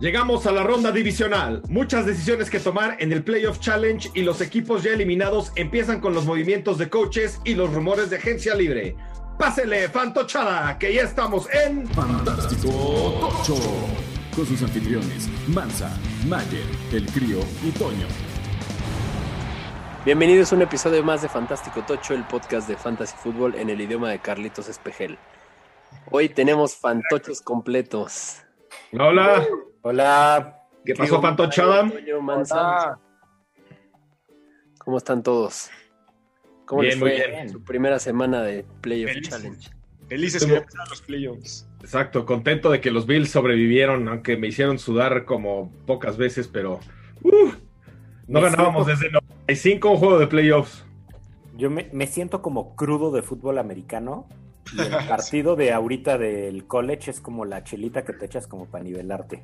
Llegamos a la ronda divisional. Muchas decisiones que tomar en el Playoff Challenge y los equipos ya eliminados empiezan con los movimientos de coaches y los rumores de agencia libre. Pásele, fantochada, que ya estamos en Fantástico Tocho. Con sus anfitriones, Mansa, Mayer, El Crío y Toño. Bienvenidos a un episodio más de Fantástico Tocho, el podcast de Fantasy Fútbol en el idioma de Carlitos Espejel. Hoy tenemos fantochos completos. Hola. Hola. ¿Qué pasó, fantochada? Toño, Mansa. ¿Cómo están todos? ¿Cómo Bien, les muy fue bien. su primera semana de Playoff Felices. Challenge? Felices que empezaron los playoffs. Exacto, contento de que los Bills sobrevivieron, aunque me hicieron sudar como pocas veces, pero uh, no Me ganábamos siento- desde 95 un juego de playoffs. Yo me, me siento como crudo de fútbol americano. Y el partido de ahorita del college es como la chelita que te echas como para nivelarte.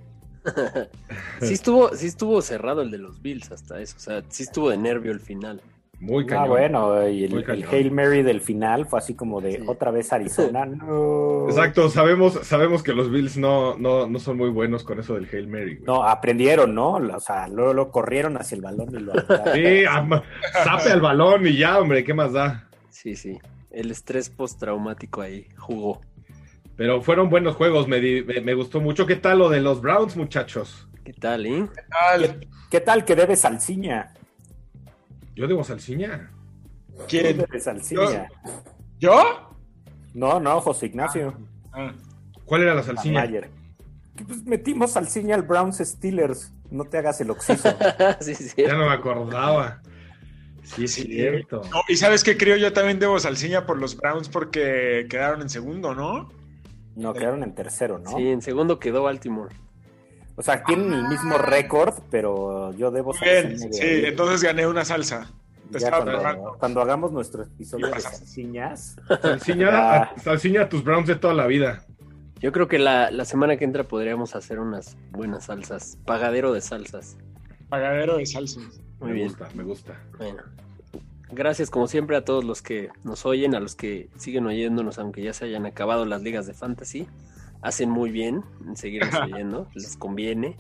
Sí estuvo, sí estuvo cerrado el de los Bills hasta eso. O sea, sí estuvo de nervio el final. Muy Ah, cañón. bueno, y el. Hail Mary del final fue así como de Sí. otra vez Arizona. No. Exacto, sabemos, sabemos que los Bills no, no, no son muy buenos con eso del Hail Mary. güey. No, aprendieron, ¿no? O sea, luego lo corrieron hacia el balón y lo. Sí, zape al balón y ya, hombre, ¿qué más da? Sí, sí. El estrés postraumático ahí jugó. Pero fueron buenos juegos, me, di- me, me gustó mucho. ¿Qué tal lo de los Browns, muchachos? ¿Qué tal, eh? ¿Qué, qué tal que debe salsiña? Yo debo salsiña. ¿Qué ¿Quién? debe salsiña? ¿Yo? No, no, José Ignacio. Ah, ¿Cuál era la. Que, Pues metimos salsiña al Browns Steelers. No te hagas el oxiso. sí, sí. Ya no me acordaba. Sí, es Sí. cierto. no, y sabes qué creo yo también debo salsiña por los Browns porque quedaron en segundo, ¿no? No, quedaron en tercero, ¿no? Sí, en segundo quedó Baltimore. O sea, tienen el mismo récord, pero yo debo Bien, de sí, ahí. entonces gané una salsa. Te Ya cuando, hagamos nuestro episodio ¿Qué de salsiñas, Salsiña, salsiña a tus Browns de toda la vida. Yo creo que la, la semana que entra podríamos hacer unas buenas salsas. Pagadero de salsas. Pagadero de salsa. Muy me bien. gusta, me gusta. Bueno. Gracias como siempre a todos los que nos oyen, a los que siguen oyéndonos, aunque ya se hayan acabado las ligas de fantasy. Hacen muy bien en seguirnos oyendo, les conviene.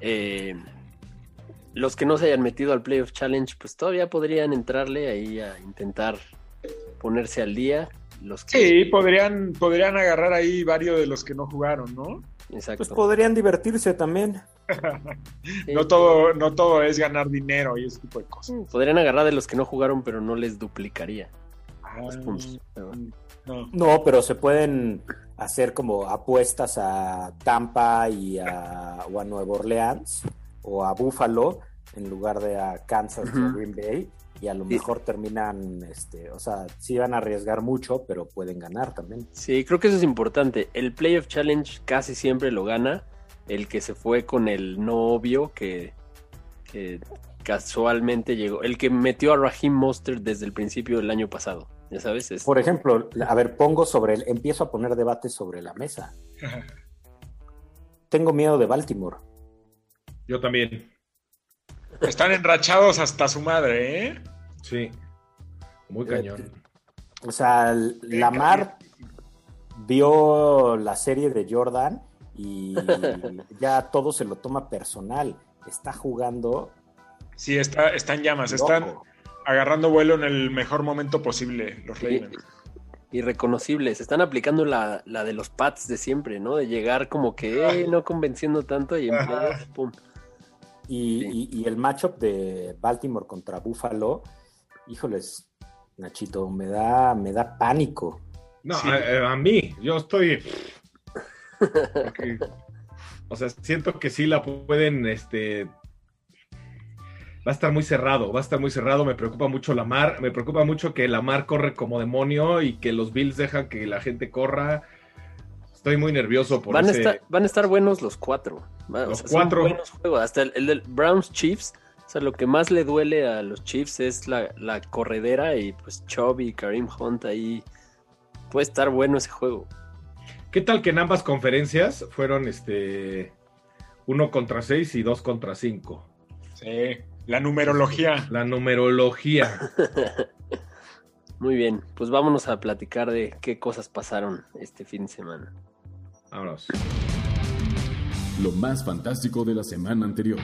Eh, los que no se hayan metido al Playoff Challenge, pues todavía podrían entrarle ahí a intentar ponerse al día. Los que, Sí, podrían, podrían agarrar ahí varios de los que no jugaron, ¿no? exacto. pues podrían divertirse también. Sí. No todo, no todo es ganar dinero y ese tipo de cosas. Podrían agarrar de los que no jugaron, pero no les duplicaría los Ah, puntos. Pero bueno. no. No, pero se pueden hacer como apuestas a Tampa y a, o a Nueva Orleans o a Buffalo en lugar de a Kansas o Ujú. Green Bay. Y a lo Sí. mejor terminan, este, o sea, sí van a arriesgar mucho, pero pueden ganar también. Sí, creo que eso es importante. El Playoff Challenge casi siempre lo gana el que se fue con el no obvio que, que casualmente llegó. El que metió a Raheem Mostert desde el principio del año pasado. Ya sabes, es, Por ejemplo, a ver, pongo sobre el, empiezo a poner debate sobre la mesa. Tengo miedo de Baltimore. Yo también. Están enrachados hasta su madre, ¿eh? Sí. Muy cañón. O sea, Lamar vio la serie de Jordan y ya todo se lo toma personal. Está jugando. Sí, está, está en llamas. loco. Están agarrando vuelo en el mejor momento posible, los. Ravens. irreconocibles. Están aplicando la, la de los Pats de siempre, ¿no? De llegar como que eh, no convenciendo tanto y en pum. Y, Sí. y- y el matchup de Baltimore contra Buffalo, híjoles, Nachito, me da, me da pánico. No, Sí. a, a mí, yo estoy. Porque, o sea, siento que sí la pueden, este. Va a estar muy cerrado, va a estar muy cerrado. Me preocupa mucho la mar, me preocupa mucho que la mar corre como demonio y que los Bills dejan que la gente corra. Estoy muy nervioso por Van, a ese. estar, van a estar buenos los cuatro. O Los son cuatro. buenos juegos. Hasta el, el del Browns Chiefs. O sea, lo que más le duele a los Chiefs es la, la corredera y pues Chubb y Kareem Hunt ahí. Puede estar bueno ese juego. ¿Qué tal que en ambas conferencias fueron este uno contra seis y dos contra cinco? Sí, la numerología. La numerología. Muy bien, pues vámonos a platicar de qué cosas pasaron este fin de semana. Vámonos. lo más fantástico de la semana anterior.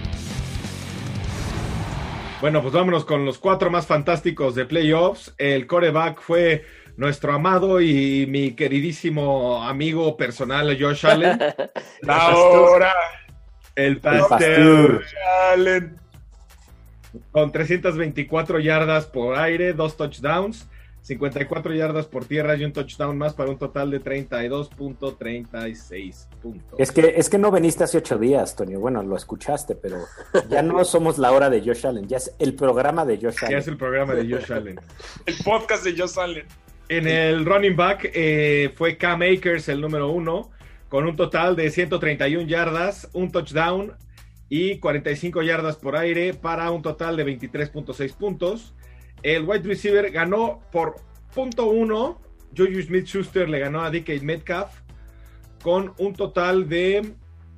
Bueno, pues vámonos con los cuatro más fantásticos de playoffs. El coreback fue nuestro amado y mi queridísimo amigo personal Josh Allen. Ahora, El pastor. Allen. Con 324 yardas por aire, dos touchdowns, 54 yardas por tierra y un touchdown más para un total de 32.36 puntos. Es que, es que no veniste hace ocho días, Tony. Bueno, lo escuchaste, pero ya no somos la hora de Josh Allen, ya es el programa de Josh Ya Allen. es el programa de Josh Allen. El podcast de Josh Allen. En el running back eh, fue Cam Akers el número uno, con un total de 131 yardas, un touchdown y 45 yardas por aire para un total de 23.6 puntos. El wide receiver ganó por punto uno. Juju Smith Schuster le ganó a DK Metcalf con un total de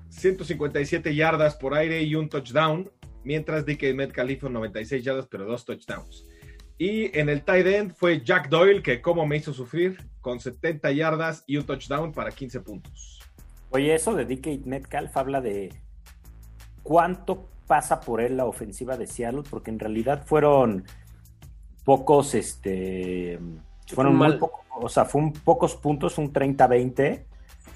157 yardas por aire y un touchdown, mientras DK Metcalf hizo 96 yardas pero dos touchdowns. Y en el tight end fue Jack Doyle, que como me hizo sufrir, con 70 yardas y un touchdown para 15 puntos. Oye, eso de DK Metcalf habla de cuánto pasa por él la ofensiva de Seattle, porque en realidad fueron pocos, este, fueron Fue muy mal. poco- o sea, fue un pocos puntos, un 30-20,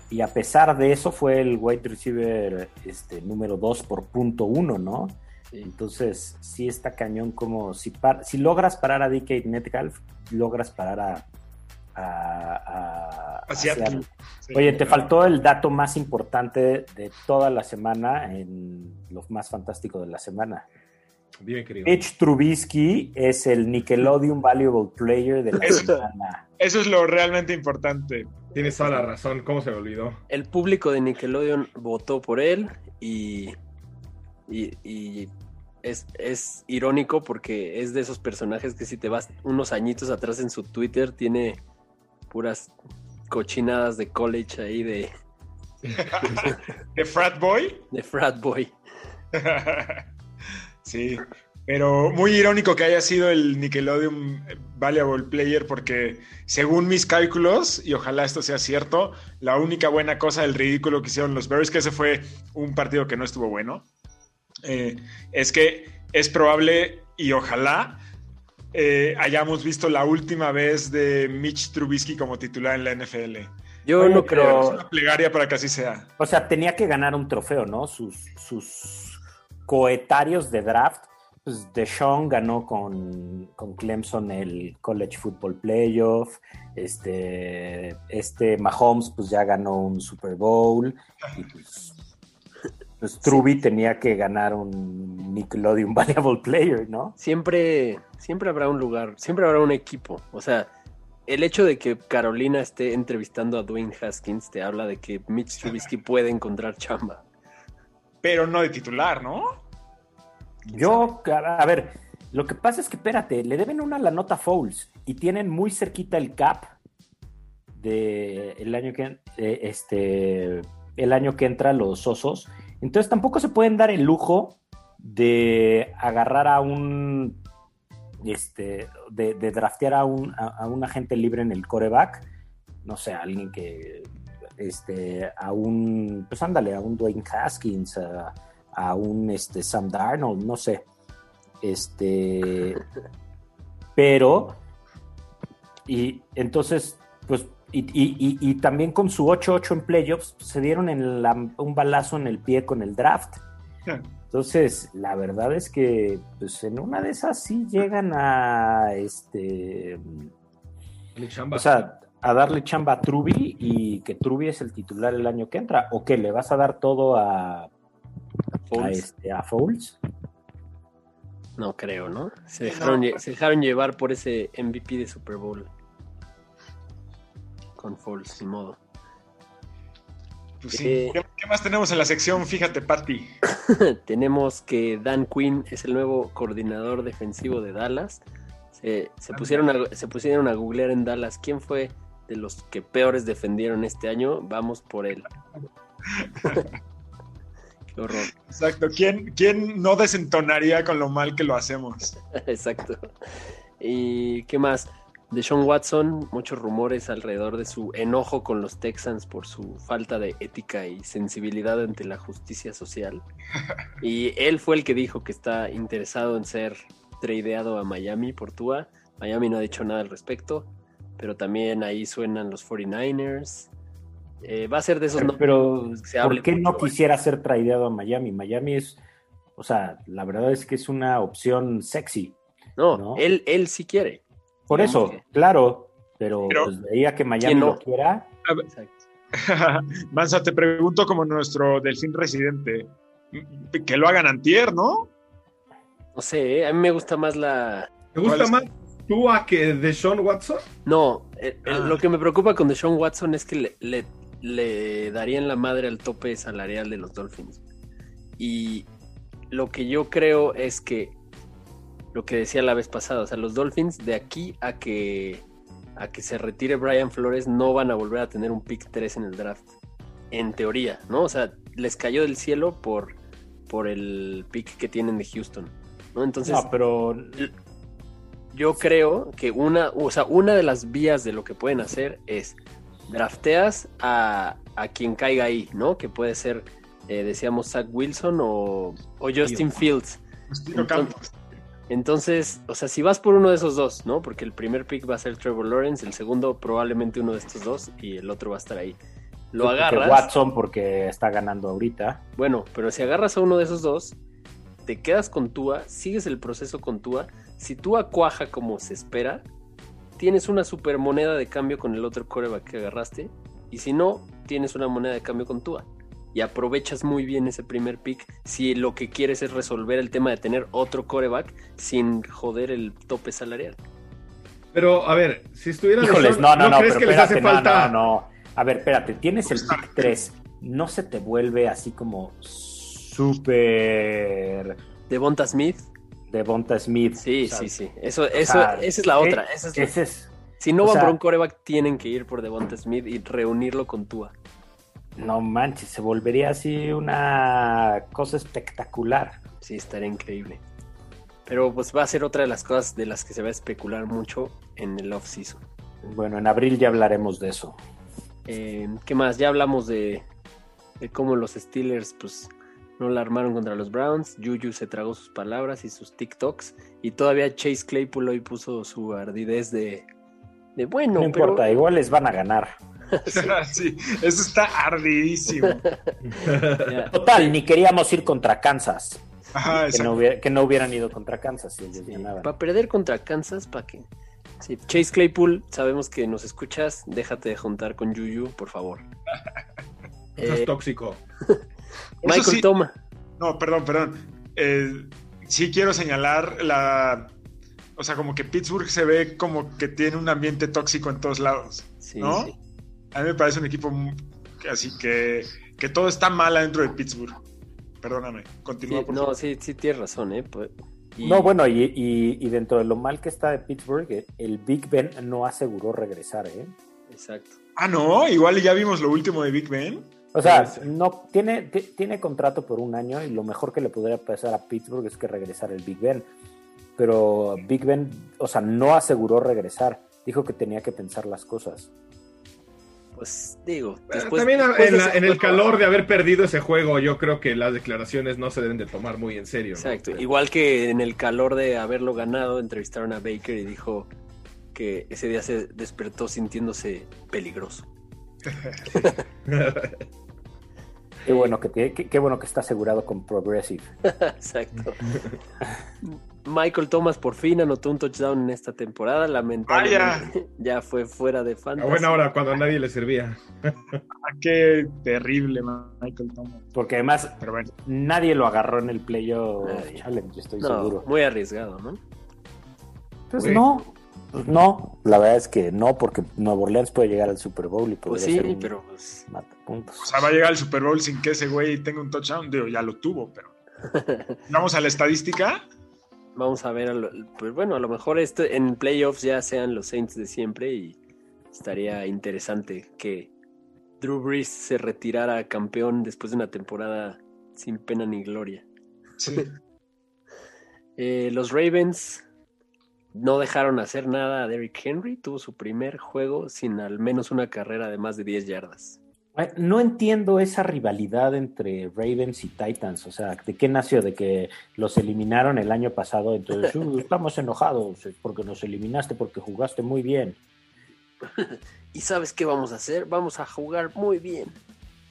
y a pesar de eso fue el wide receiver este, número 2 por punto 1, ¿no? Sí. Entonces, sí está cañón como si, par- si logras parar a DK Metcalf, logras parar a, a, a- a A Seattle. Seattle. Sí. Oye, te faltó el dato más importante de toda la semana en lo más fantástico de la semana. Bien, querido. Mitch Trubisky es el Nickelodeon Valuable Player de la Eso- semana. Eso es lo realmente importante. Tienes toda la razón. ¿Cómo se me olvidó? El público de Nickelodeon votó por él y, y, y es, es irónico porque es de esos personajes que si te vas unos añitos atrás en su Twitter tiene puras cochinadas de college ahí de, ¿De Frat Boy? de frat boy. sí, pero muy irónico que haya sido el Nickelodeon Valuable Player porque según mis cálculos, y ojalá esto sea cierto, la única buena cosa del ridículo que hicieron los Bears, que ese fue un partido que no estuvo bueno, eh, es que es probable y ojalá eh, hayamos visto la última vez de Mitch Trubisky como titular en la NFL. Yo Oye, no creo. Es una plegaria para que así sea. O sea, tenía que ganar un trofeo, ¿no? Sus, sus coetarios de draft. Pues Deshaun ganó con, con Clemson el College Football Playoff. Este, este Mahomes pues ya ganó un Super Bowl. Y pues, pues Truby tenía que ganar un Nickelodeon Valuable Player, ¿no? Siempre, siempre habrá un lugar, siempre habrá un equipo. O sea, el hecho de que Carolina esté entrevistando a Dwayne Haskins te habla de que Mitch Trubisky puede encontrar chamba. Pero no de titular, ¿no? Yo, a a ver, lo que pasa es que, espérate, le deben una la nota Fouls y tienen muy cerquita el cap de el año que eh, este el año que entra los osos. Entonces tampoco se pueden dar el lujo de agarrar a un este de, de draftear a un, a, a un agente libre en el coreback. No sé, alguien que este a un pues ándale, a un Dwayne Haskins, a, a un este, Sam Darnold, no sé. Este. Pero. Y entonces, pues. Y, y- y- y también con su 8-8 en playoffs, se dieron en la- un balazo en el pie con el draft. Entonces, la verdad es que, pues en una de esas sí llegan a este. O sea, a darle chamba a Truby y que Truby es el titular el año que entra. ¿O qué? ¿Le vas a dar todo a, a, Foles. este, a Foles? No creo, ¿no? Se dejaron, lle- se dejaron llevar por ese MVP de Super Bowl. Con Foles, sin modo. Pues sí. Eh. ¿Qué, qué más tenemos en la sección? Fíjate, Patty. Tenemos que Dan Quinn es el nuevo coordinador defensivo de Dallas. Se, se pusieron a, se pusieron a googlear en Dallas quién fue de los que peores defendieron este año. Vamos por él. Qué horror. Exacto. ¿Quién, ¿Quién no desentonaría con lo mal que lo hacemos? Exacto. ¿Y qué más? De Sean Watson, muchos rumores alrededor de su enojo con los Texans por su falta de ética y sensibilidad ante la justicia social. Y él fue el que dijo que está interesado en ser tradeado a Miami por Tua. Miami no ha dicho nada al respecto, pero también ahí suenan los 49ers. Eh, va a ser de esos Pero, pero nombres que se hable ¿por qué no quisiera ser tradeado a Miami? Miami es, o sea, la verdad es que es una opción sexy. No, ¿no? Él, él sí quiere. Por eso, que- claro, pero, Pero- pues veía que Miami ¿Quién no? lo quiera. Mansa, te pregunto como nuestro delfín residente. Que lo hagan antier, ¿no? No sé, ¿eh? a mí me gusta más la, ¿Te gusta más tú a que de Sean Watson? No, eh, eh, Ah. lo que me preocupa con Deshaun Watson es que le, le, le darían la madre al tope salarial de los Dolphins. Y lo que yo creo es que lo que decía la vez pasada, o sea, los Dolphins de aquí a que a que se retire Brian Flores no van a volver a tener un pick 3 en el draft. En teoría, ¿no? O sea, les cayó del cielo por, por el pick que tienen de Houston. ¿no? Entonces, No, pero yo creo que una, o sea, una de las vías de lo que pueden hacer es drafteas a, a quien caiga ahí, ¿no? Que puede ser, eh, decíamos, Zach Wilson o, o Justin Fields. Entonces- Campos. Entonces, o sea, si vas por uno de esos dos, ¿no? Porque el primer pick va a ser Trevor Lawrence, el segundo probablemente uno de estos dos y el otro va a estar ahí. Lo porque agarras. Watson porque está ganando ahorita. Bueno, pero si agarras a uno de esos dos, te quedas con Tua, sigues el proceso con Tua. Si Tua cuaja como se espera, tienes una super moneda de cambio con el otro coreback que agarraste. Y si no, tienes una moneda de cambio con Tua. Y aprovechas muy bien ese primer pick si lo que quieres es resolver el tema de tener otro coreback sin joder el tope salarial. Pero, a ver, si estuviera de Híjoles, no, no, no, crees pero que les espérate, hace no, falta? no, no. A ver, espérate, tienes el pick 3. ¿No se te vuelve así como súper Devonta Smith, Devonta Smith? sí, O sea, sí, sí. Eso, eso, sea, esa es la otra. Esa es la- Ese es, Si no o van sea- por un coreback, tienen que ir por Devonta Smith y reunirlo con Tua. No manches, se volvería así una cosa espectacular. Sí, estaría increíble. Pero pues va a ser otra de las cosas de las que se va a especular mucho en el off-season. Bueno, en abril ya hablaremos de eso. Eh, ¿Qué más? Ya hablamos de, de cómo los Steelers pues no la armaron contra los Browns. Juju se tragó sus palabras y sus TikToks. Y todavía Chase Claypool hoy puso su ardidez de, de bueno, No, pero... importa, igual les van a ganar. sí, eso está ardidísimo. Total, ni queríamos ir contra Kansas. Ajá, Que no, hubiera- que no hubieran ido contra Kansas si ellos sí, ganaban. para perder contra Kansas, ¿para qué? Sí, Chase Claypool, sabemos que nos escuchas. Déjate de juntar con Juju, por favor. Estás Eh, tóxico. Eso Michael sí- Toma. No, perdón, perdón. Eh, sí quiero señalar la. O sea, como que Pittsburgh se ve como que tiene un ambiente tóxico en todos lados. Sí, ¿No? sí. A mí me parece un equipo así que, que todo está mal adentro de Pittsburgh. Perdóname, continúa Sí, por no, favor. sí, sí tienes razón, ¿eh? Pues, y- No, bueno, y, y- y dentro de lo mal que está de Pittsburgh, eh, el Big Ben no aseguró regresar, ¿eh? Exacto. Ah, no, igual ya vimos lo último de Big Ben. O sea, Puede ser. no tiene, ti- tiene contrato por un año y lo mejor que le podría pasar a Pittsburgh es que regresara el Big Ben. Pero Big Ben, o sea, no aseguró regresar. Dijo que tenía que pensar las cosas. Pues digo, después, También después en, la- el calor de haber perdido ese juego, yo creo que las declaraciones no se deben de tomar muy en serio. Exacto. Igual que en el calor de haberlo ganado, entrevistaron a Baker y dijo que ese día se despertó sintiéndose peligroso. Qué bueno que tiene- qué, qué bueno que está asegurado con Progressive. Exacto. Michael Thomas por fin anotó un touchdown en esta temporada. Lamentablemente ya fue fuera de A fantasy. buena hora, cuando a nadie le servía. Ah, qué terrible, Michael Thomas. Porque además Pero bueno, nadie lo agarró en el Playoff. Challenge, estoy No, seguro. muy arriesgado, ¿no? Pues no, pues no. La verdad es que no, porque Nueva Orleans puede llegar al Super Bowl y Pues podría sí, ser un pero pues, matapuntos. o sea, va a llegar al Super Bowl sin que ese güey tenga un touchdown. Digo, ya lo tuvo, pero. Vamos a la estadística. Vamos a ver. a lo- pues bueno, a lo mejor este, en playoffs ya sean los Saints de siempre y estaría interesante que Drew Brees se retirara campeón después de una temporada sin pena ni gloria. Sí. Eh, los Ravens no dejaron hacer nada a Derrick Henry. Tuvo su primer juego sin al menos una carrera de más de 10 yardas. No entiendo esa rivalidad entre Ravens y Titans. O sea, ¿de qué nació? De que los eliminaron el año pasado. Entonces, "Uh, estamos enojados porque nos eliminaste porque jugaste muy bien. ¿Y sabes qué vamos a hacer? Vamos a jugar muy bien.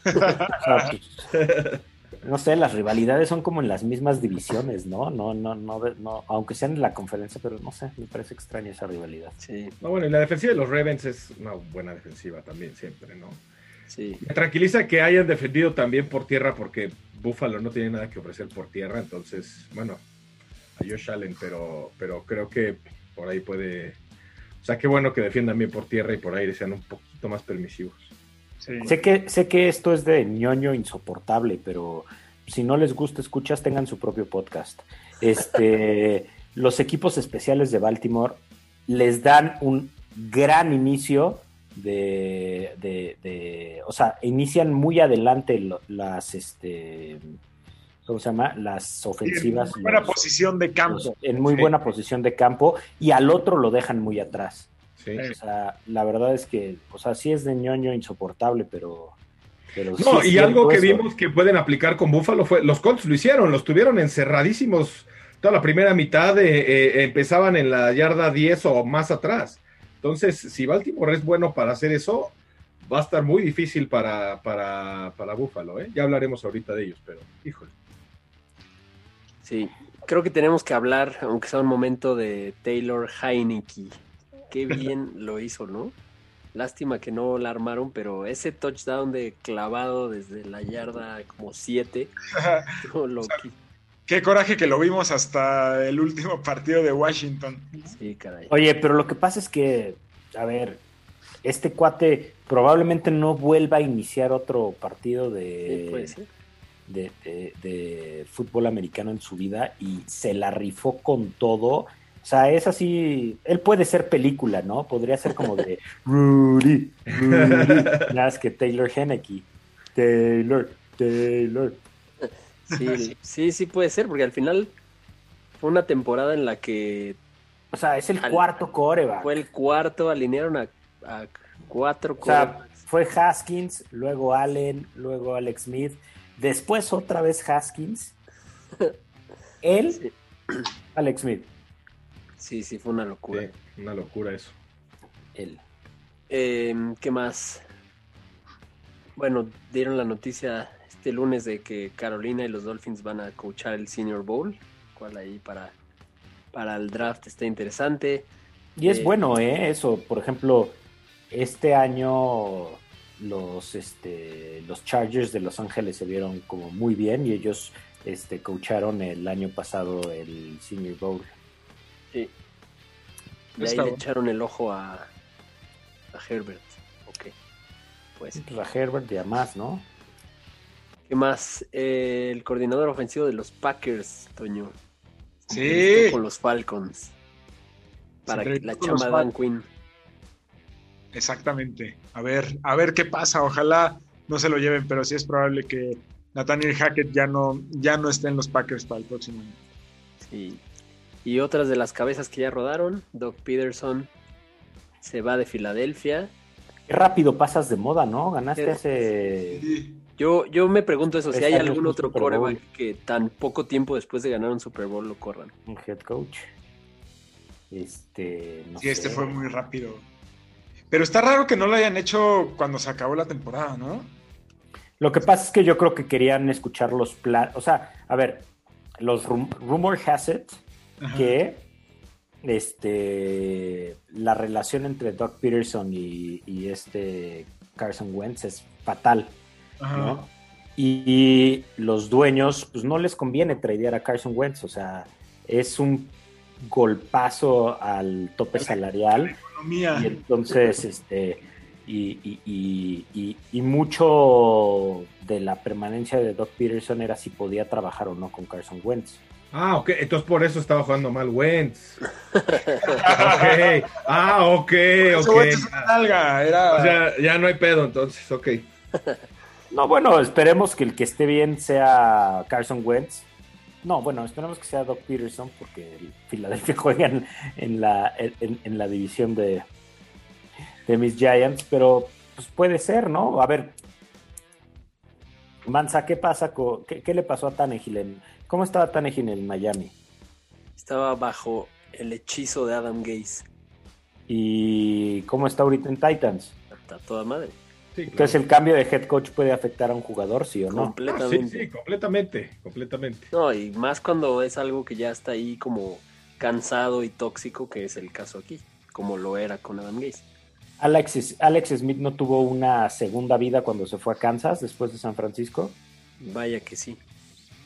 No sé, las rivalidades son como en las mismas divisiones, ¿no? No, no, no, no, aunque sean en la conferencia, pero no sé, me parece extraña esa rivalidad. Sí, No, bueno, y la defensiva de los Ravens es una buena defensiva también, siempre, ¿no? Sí. Me tranquiliza que hayan defendido también por tierra porque Buffalo no tiene nada que ofrecer por tierra, entonces, bueno, a Josh Allen, pero, pero creo que por ahí puede... O sea, qué bueno que defiendan bien por tierra y por aire sean un poquito más permisivos. Sí. Sé que, sé que esto es de ñoño insoportable, pero si no les gusta, escuchas, tengan su propio podcast. Este, los equipos especiales de Baltimore les dan un gran inicio de, de- de- o sea, inician muy adelante lo- las, este, ¿cómo se llama? Las ofensivas. En buena los- posición de campo. los- en muy Sí. buena posición de campo y al otro lo dejan muy atrás. Sí. O sea, la verdad es que, o sea, sí es de ñoño insoportable, pero. No, y algo que eso. vimos que pueden aplicar con Buffalo fue, los Colts lo hicieron, los tuvieron encerradísimos toda la primera mitad, eh, eh, empezaban en la yarda 10 o más atrás. Entonces, si Baltimore es bueno para hacer eso, va a estar muy difícil para, para, para Buffalo, ¿eh? Ya hablaremos ahorita de ellos, pero, híjole. Sí, creo que tenemos que hablar, aunque sea un momento, de Taylor Heineke. Qué bien lo hizo, ¿no? Lástima que no la armaron, pero ese touchdown de clavado desde la yarda como 7, Qué coraje que lo vimos hasta el último partido de Washington. Sí, caray. Oye, pero lo que pasa es que, a ver, este cuate probablemente no vuelva a iniciar otro partido Sí, de, ser. de, de- de fútbol americano en su vida y se la rifó con todo. O sea, es así, él puede ser película, ¿no? Podría ser como de Rudy, Rudy, nada más que Taylor Henneke. Taylor, Taylor. Sí, sí, sí puede ser, porque al final fue una temporada en la que O sea, es el Al- cuarto coreback. fue el cuarto, alinearon a, a cuatro O sea, fue Haskins, luego Allen, luego Alex Smith, después otra vez Haskins, él, Sí. Alex Smith, Sí, sí, fue una locura. Sí, una locura eso. él. Eh, ¿Qué más? Bueno, dieron la noticia este lunes de que Carolina y los Dolphins van a coachar el Senior Bowl, cual ahí para, para el draft está interesante. Y es Eh, bueno, ¿eh? Eso, por ejemplo, este año los, este, los Chargers de Los Ángeles se vieron como muy bien y ellos este, coacharon el año pasado el Senior Bowl. Sí. De ahí le echaron el ojo a, a Herbert. Ok. Pues, A Herbert y a más, ¿no? ¿Qué más? Eh, el coordinador ofensivo de los Packers, Toño. Sí. Con los Falcons. Para que la chamba Dan Falcons. Quinn. Exactamente. A ver, a ver qué pasa. Ojalá no se lo lleven, pero sí es probable que Nathaniel Hackett ya no, ya no esté en los Packers para el próximo año. Sí. Y otras de las cabezas que ya rodaron, Doc Peterson se va de Filadelfia. Qué rápido pasas de moda, ¿no? Ganaste Sí. Yo, yo me pregunto eso, si hay algún otro coreback que tan poco tiempo después de ganar un Super Bowl lo corran. un head coach. Este, no Sí, este fue muy rápido. Pero está raro que no lo hayan hecho cuando se acabó la temporada, ¿no? Lo que pasa es que yo creo que querían escuchar los planes. O sea, a ver, los rum- rumor has it Ajá. que este la relación entre Doc Peterson y, y este Carson Wentz es fatal, Ajá. ¿no? Y, y los dueños, pues no les conviene tradear a Carson Wentz, o sea, es un golpazo al tope salarial. Y entonces, este, y, y- y- y- y mucho de la permanencia de Doc Peterson era si podía trabajar o no con Carson Wentz. Ah, ok, entonces por eso estaba jugando mal Wentz. ok, ah, ok, Eso, ok. güey, es una nalga, era... O sea, ya no hay pedo entonces, ok. No, bueno, esperemos que el que esté bien sea Carson Wentz. No, bueno, esperemos que sea Doc Peterson porque el Philadelphia juega en, en la, en, en la división de, de mis Giants, pero pues puede ser, ¿no? A ver, Mansa, ¿qué pasa con, qué, qué le pasó a Tannehill? En, ¿Cómo estaba Tannehill en Miami? Estaba bajo el hechizo de Adam Gaze. ¿Y cómo está ahorita en Titans? Hasta toda madre. Sí, claro. Entonces, ¿el cambio de head coach puede afectar a un jugador, sí o no? Ah, sí, Completamente. sí, completamente, completamente. No, y más cuando es algo que ya está ahí como cansado y tóxico, que es el caso aquí, como lo era con Adam Gaze. Alex, Alex Smith no tuvo una segunda vida cuando se fue a Kansas después de San Francisco. Vaya que sí.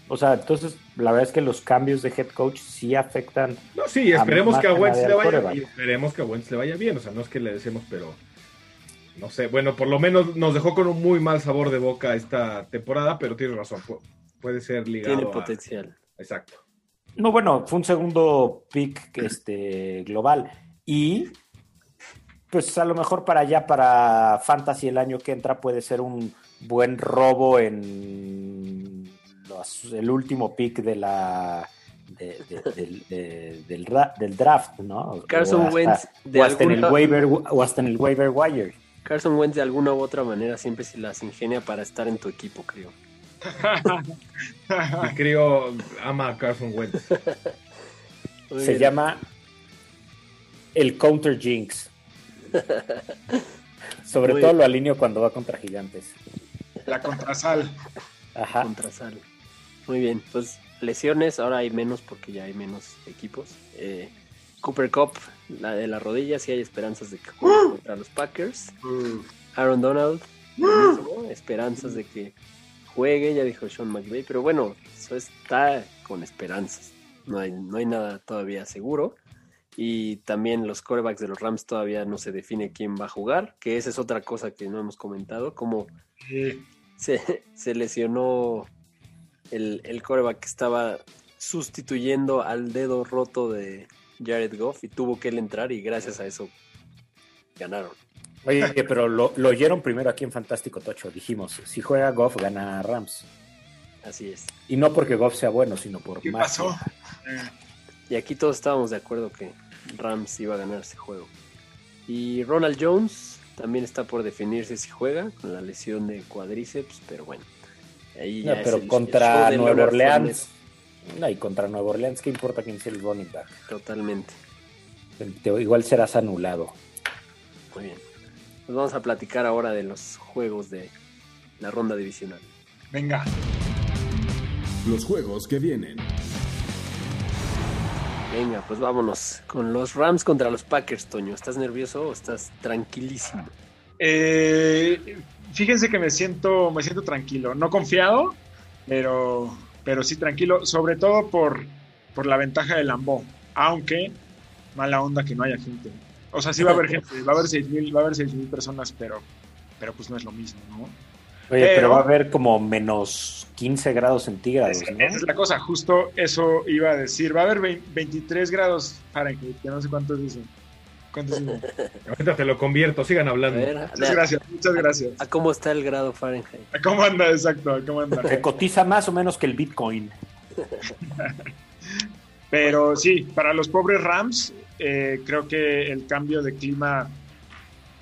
O sea, entonces la verdad es que los cambios de head coach sí afectan. No, sí, esperemos que a Wentz le vaya bien. Esperemos que a Wentz le vaya bien. O sea, no es que le deseemos, pero no sé. Bueno, por lo menos nos dejó con un muy mal sabor de boca esta temporada, pero tienes razón. pu- Puede ser ligado. Tiene a- potencial. Exacto. No, bueno, fue un segundo pick este, global. Y pues a lo mejor para allá, para Fantasy el año que entra, puede ser un buen robo en los- el último pick de la. de- de- del- de- del, ra- del draft, ¿no? Carson O hasta- Wentz, de o hasta en el waiver o hasta en el waiver wire. Carson Wentz de alguna u otra manera siempre se las ingenia para estar en tu equipo, creo. Mi crío ama a Carson Wentz. Muy Se bien. llama el Counter Jinx. Sobre Muy todo bien. lo alineo cuando va contra gigantes. La contrasal. Ajá. contra Sal. Muy bien, pues lesiones, ahora hay menos porque ya hay menos equipos. Eh, Cooper Cup, la de la rodilla, sí hay esperanzas de que juegue contra los Packers. Uh, Aaron Donald, lo mismo, esperanzas de que juegue, ya dijo Sean McVay, pero bueno, eso está con esperanzas. No hay, no hay nada todavía seguro. Y también los corebacks de los Rams todavía no se define quién va a jugar, que esa es otra cosa que no hemos comentado, como se lesionó el, el coreback que estaba sustituyendo al dedo roto de Jared Goff y tuvo que él entrar y gracias a eso ganaron. Oye, pero lo, lo oyeron primero aquí en Fantástico Tocho. Dijimos, si juega Goff, gana Rams. Así es. Y no porque Goff sea bueno, sino por ¿Qué magia. pasó? Y aquí todos estábamos de acuerdo que Rams iba a ganar ese juego. Y Ronald Jones también está por definirse si juega con la lesión de cuadríceps, pero bueno. Ahí No, ya pero el contra Nueva Orleans. No, y contra Nueva Orleans, ¿qué importa quién sea el running back? Totalmente. Te- igual serás anulado. Muy bien. Pues vamos a platicar ahora de los juegos de la ronda divisional. venga. Los juegos que vienen. Venga, pues vámonos con los Rams contra los Packers, Toño. ¿Estás nervioso o estás tranquilísimo? Eh, fíjense que me siento, me siento tranquilo, no confiado, pero, pero sí tranquilo, sobre todo por, por la ventaja del Lambo, aunque mala onda que no haya gente. O sea, sí va a haber gente, va a haber seis mil, va a haber seis mil personas, pero, pero pues no es lo mismo, ¿no? Oye, pero, Pero- va a haber como menos 15 grados centígrados, Es- ¿no? Esa es la cosa, justo eso iba a decir. Va a haber vein- 23 grados Fahrenheit, que no sé cuántos dicen. Ahorita te lo convierto, sigan A hablando. ver, Muchas a, gracias, muchas gracias. a cómo está el grado Fahrenheit. ¿Cómo anda? Exacto, ¿cómo anda? Se cotiza más o menos que el Bitcoin. Pero sí, para los pobres Rams, eh, creo que el cambio de clima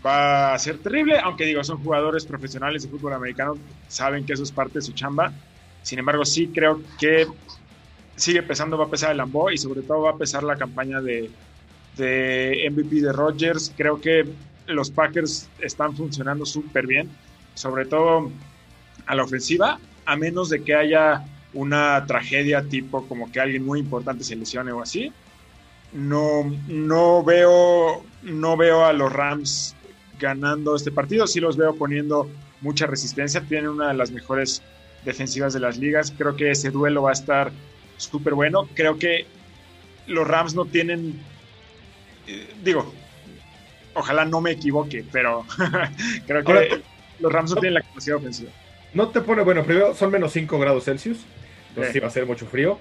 va a ser terrible, aunque digo, son jugadores profesionales de fútbol americano, saben que eso es parte de su chamba. Sin embargo, sí creo que sigue pesando, va a pesar el Lambo y sobre todo va a pesar la campaña de, de MVP de Rodgers. Creo que los Packers están funcionando súper bien, sobre todo a la ofensiva, a menos de que haya una tragedia tipo como que alguien muy importante se lesione o así. No, no veo, no veo a los Rams ganando este partido. Sí los veo poniendo mucha resistencia. Tienen una de las mejores defensivas de las ligas. Creo que ese duelo va a estar súper bueno. Creo que los Rams no tienen, eh, digo, ojalá no me equivoque, pero creo que Ahora, los Rams no tienen la capacidad ofensiva. No te pone, bueno, primero son menos 5 grados Celsius. Entonces Sí. sí va a ser mucho frío.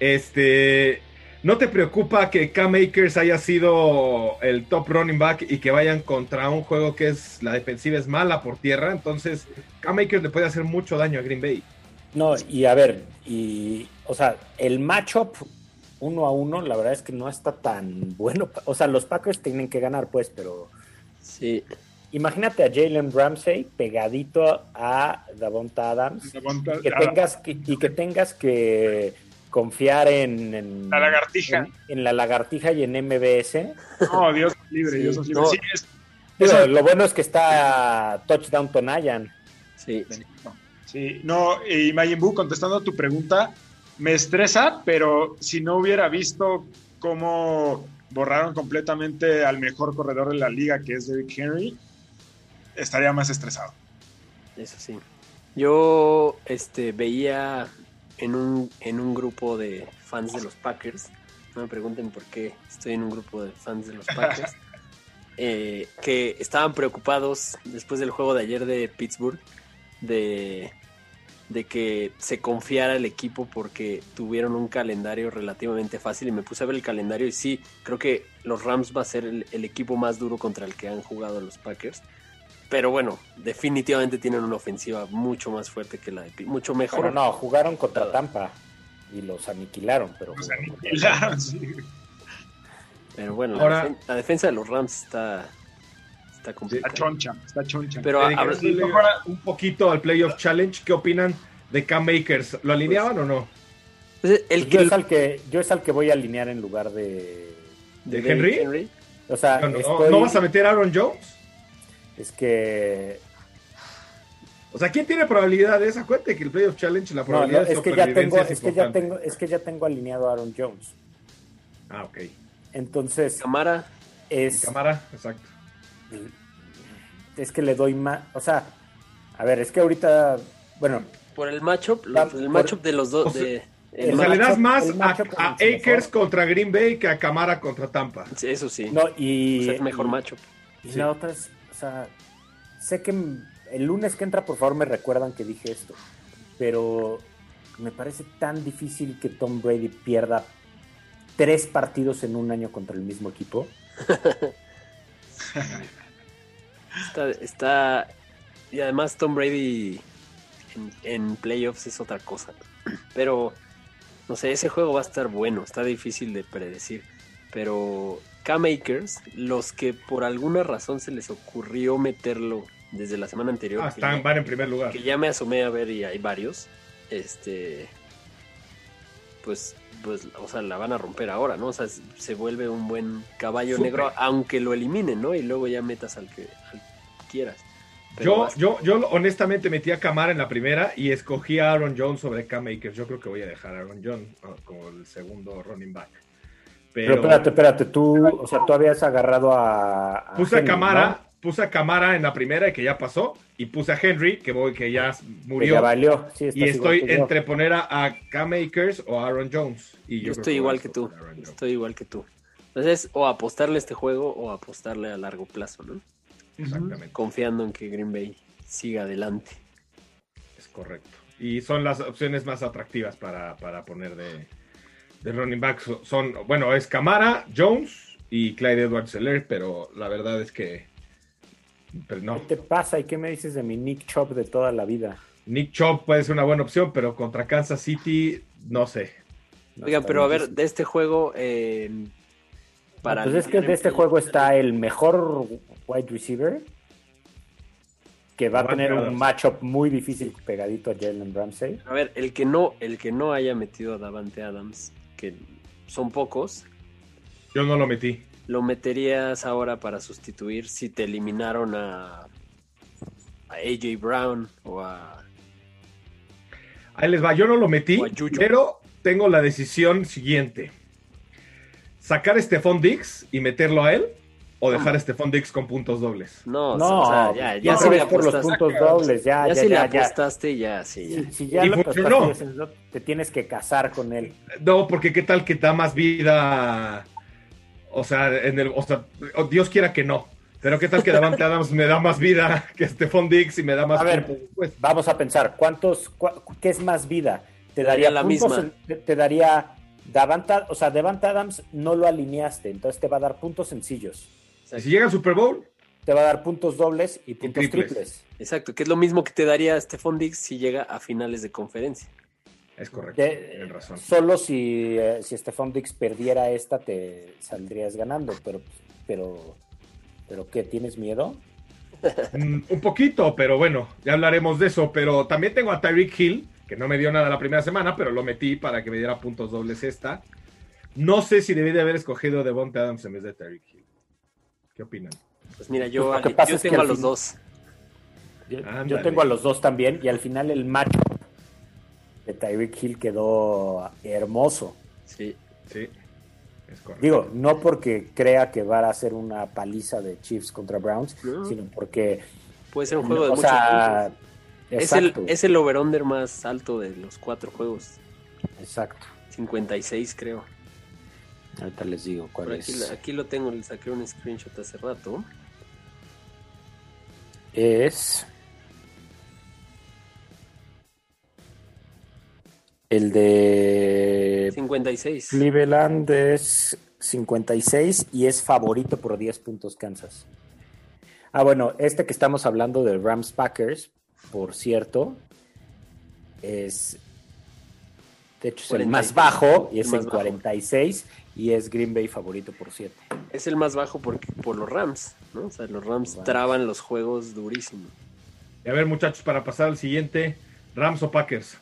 Este. ¿No te preocupa que Cam Akers haya sido el top running back y que vayan contra un juego que es la defensiva es mala por tierra? Entonces, Cam Akers le puede hacer mucho daño a Green Bay. No, y a ver, y, o sea, el matchup uno a uno, la verdad es que no está tan bueno. O sea, los Packers tienen que ganar, pues, pero Sí. imagínate a Jalen Ramsey pegadito a Davonta Adams Davonta- y que tengas que, y que, tengas que confiar en, en- La lagartija. en, en la lagartija y en MBS. No, Dios libre, Sí, Dios libre. no. Sí, es- Digo, Eso- lo bueno es que está touchdown Tonayan. Sí. Sí, no, y Majin Buu, contestando a tu pregunta, me estresa, pero si no hubiera visto cómo borraron completamente al mejor corredor de la liga, que es Derrick Henry, estaría más estresado. Eso sí. Yo este, veía en un, en un grupo de fans de los Packers, no me pregunten por qué estoy en un grupo de fans de los Packers, eh, que estaban preocupados después del juego de ayer de Pittsburgh de, de que se confiara el equipo porque tuvieron un calendario relativamente fácil y me puse a ver el calendario y sí, creo que los Rams va a ser el, el equipo más duro contra el que han jugado los Packers. Pero bueno, definitivamente tienen una ofensiva mucho más fuerte que la de Pi- mucho mejor. Pero no, jugaron contra Tampa y los aniquilaron, pero Tampa. claro, sí. Pero bueno, Ahora- la, defen- la defensa de los Rams está, está choncha, está choncha. Pero a- Dedicarse habla- ahora un poquito al Playoff Challenge. ¿Qué opinan de Cam Makers? ¿Lo alineaban o no? Entonces, el Yo que es, al que, yo es al que voy a alinear en lugar de... ¿De Derrick Henry? O sea, No, no, estoy- ¿no vas a meter a Aaron Jones? es que... O sea, ¿quién tiene probabilidades? Acuérdate que el Playoff Challenge, la No, no, probabilidad es que ya tengo, supervivencia es que ya tengo, es que ya tengo alineado a Aaron Jones. Ah, ok. Entonces, Camara, es, cámara, exacto. Es que le doy más, o sea, a ver, es que ahorita, bueno, por el matchup, el matchup de los dos. o sea, de, el O sea, le das más a, Akers contra Green Bay que a Camara contra Tampa. sí, eso sí. no, y... O sea, es mejor y- matchup. Y Sí. la otra es, o sea, sé que el lunes que entra, por favor, me recuerdan que dije esto, pero me parece tan difícil que Tom Brady pierda tres partidos en un año contra el mismo equipo. Está, está- y además Tom Brady en, en playoffs es otra cosa. Pero no sé, ese juego va a estar bueno, está difícil de predecir. Pero K-Makers, los que por alguna razón se les ocurrió meterlo desde la semana anterior, Ah, están, ya, van en primer lugar. que ya me asomé a ver y hay varios, este pues pues o sea la van a romper ahora no o sea se vuelve un buen caballo negro aunque lo eliminen no y luego ya metas al que, al que quieras Yo, yo, yo honestamente metí a Camara en la primera y escogí a Aaron Jones sobre Cam Akers. Yo creo que voy a dejar a Aaron Jones como el segundo running back. Pero, Pero, espérate, espérate, tú, o sea, tú habías agarrado a... puse a Camara, ¿no? Puse a Camara en la primera y que ya pasó, y puse a Henry, que voy, que ya Que murió. ya valió. Sí, y estoy entre poner a, a Cam Akers o a Aaron Jones. Y yo estoy igual que tú estoy igual que tú entonces o apostarle a este juego o apostarle a largo plazo no Exactamente, confiando en que Green Bay siga adelante es correcto. Y son las opciones más atractivas para, para poner de, de running back. So- Son, bueno, es Camara, Jones y Clyde Edwards Seller, pero la verdad es que pero no. ¿Qué te pasa y qué me dices de mi Nick Chop de toda la vida? Nick Chop puede ser una buena opción, pero contra Kansas City, no sé. No, está pero a ver de este juego eh, para Pues es que de este juego está el mejor wide receiver que va a tener un matchup muy difícil pegadito a Jalen Ramsey. A ver, el que no, el que no haya metido a Davante Adams, que son pocos, Yo no lo metí. Lo meterías ahora para sustituir si te eliminaron a, a AJ Brown o a Ahí les va, yo no lo metí, pero tengo la decisión siguiente. Sacar a Stephon Dix y meterlo a él, o dejar a Stephon Dix con puntos dobles. no, No, o sea, ya, ya, no si se le por los puntos dobles, ya, ya, ya, si le apostaste, ya, sí, ya. Si, si ya Y lo funcionó. te tienes que casar con él. No, porque qué tal que da más vida. O sea, en el, o sea, Dios quiera que no. Pero qué tal que Davante Adams me da más vida que Stephon Dix y me da más A ver, después. Vamos a pensar, ¿cuántos, cua- ¿qué es más vida? Te daría daría la puntos misma. te, te daría Davante, o sea, Davante Adams no lo alineaste, entonces te va a dar puntos sencillos. Si llega al Super Bowl, te va a dar puntos dobles y puntos triples. triples. Exacto, que es lo mismo que te daría Stephon Diggs si llega a finales de conferencia. Es correcto. De- Tienes razón. solo si, eh, si Stephon Dix perdiera esta, te saldrías ganando, pero, pero, pero ¿qué? ¿Tienes miedo? Mm, un poquito, pero bueno, ya hablaremos de eso. Pero también tengo a Tyreek Hill, que no me dio nada la primera semana, pero lo metí para que me diera puntos dobles esta. No sé si debí de haber escogido Devonta Adams en vez de Tyreek Hill. ¿Qué opinan? Pues mira, yo, Pues lo que ali- pasa yo es que tengo a los fin- dos. Yo, yo tengo a los dos también, y al final el match de Tyreek Hill quedó hermoso. Sí. Sí, es correcto. Digo, no porque crea que va a ser una paliza de Chiefs contra Browns, No. sino porque, Puede ser un juego de o muchos sea, puntos. Es el, es el over-under más alto de los cuatro juegos. exacto. 56, creo. Ahorita les digo cuál aquí, es. aquí lo tengo, le saqué un screenshot hace rato. Es el de 56. Cleveland es 56 y es favorito por 10 puntos Kansas. Ah, bueno, este que estamos hablando de Rams Packers, por cierto, es de hecho es el 46. más bajo y es El en bajo. 46 y es Green Bay favorito por 7. Es el más bajo porque, por los Rams, ¿no? O sea, los Rams Rams. traban los juegos durísimo. Y a ver, muchachos, para pasar al siguiente, Rams o Packers.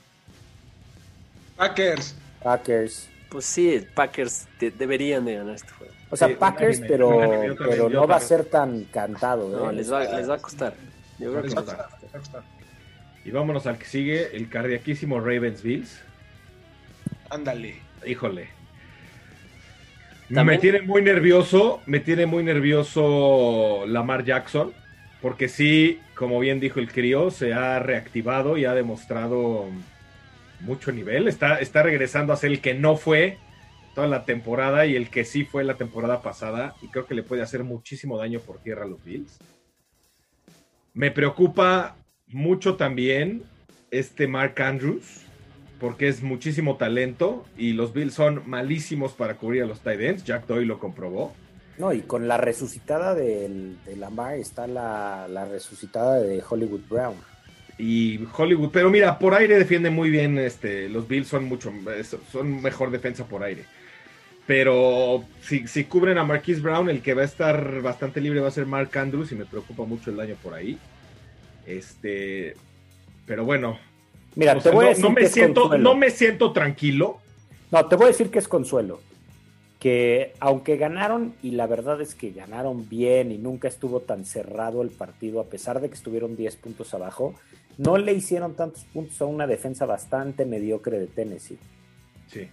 Packers. Packers. Pues sí, Packers de- deberían de ganar este juego. O sea, Sí, Packers, pero, pero no va a ser tan cantado. No, ¿eh? les va, les va a costar. Yo creo que Les les va a va a costar. Les va a gustar. Y vámonos al que sigue, el cardiaquísimo Ravens Bills. Ándale. Híjole. Me tiene muy nervioso, me tiene muy nervioso Lamar Jackson, porque sí, como bien dijo el crío, se ha reactivado y ha demostrado mucho nivel. Está, está regresando a ser el que no fue toda la temporada y el que sí fue la temporada pasada, y creo que le puede hacer muchísimo daño por tierra a los Bills. Me preocupa mucho también este Mark Andrews, porque es muchísimo talento y los Bills son malísimos para cubrir a los tight ends. Jack Doyle lo comprobó. No, y con la resucitada del, de Lamar está la, la resucitada de Hollywood Brown. Y Hollywood, pero mira, por aire defiende muy bien. Este, los Bills son mucho, son mejor defensa por aire. Pero si, si cubren a Marquise Brown, el que va a estar bastante libre va a ser Mark Andrews y me preocupa mucho el daño por ahí. Este, pero bueno, Mira, o te sea, voy a no, decir no que me es siento, consuelo. no me siento tranquilo. No, te voy a decir que es consuelo. Que aunque ganaron, y la verdad es que ganaron bien y nunca estuvo tan cerrado el partido, a pesar de que estuvieron 10 puntos abajo, no le hicieron tantos puntos a una defensa bastante mediocre de Tennessee. Sí,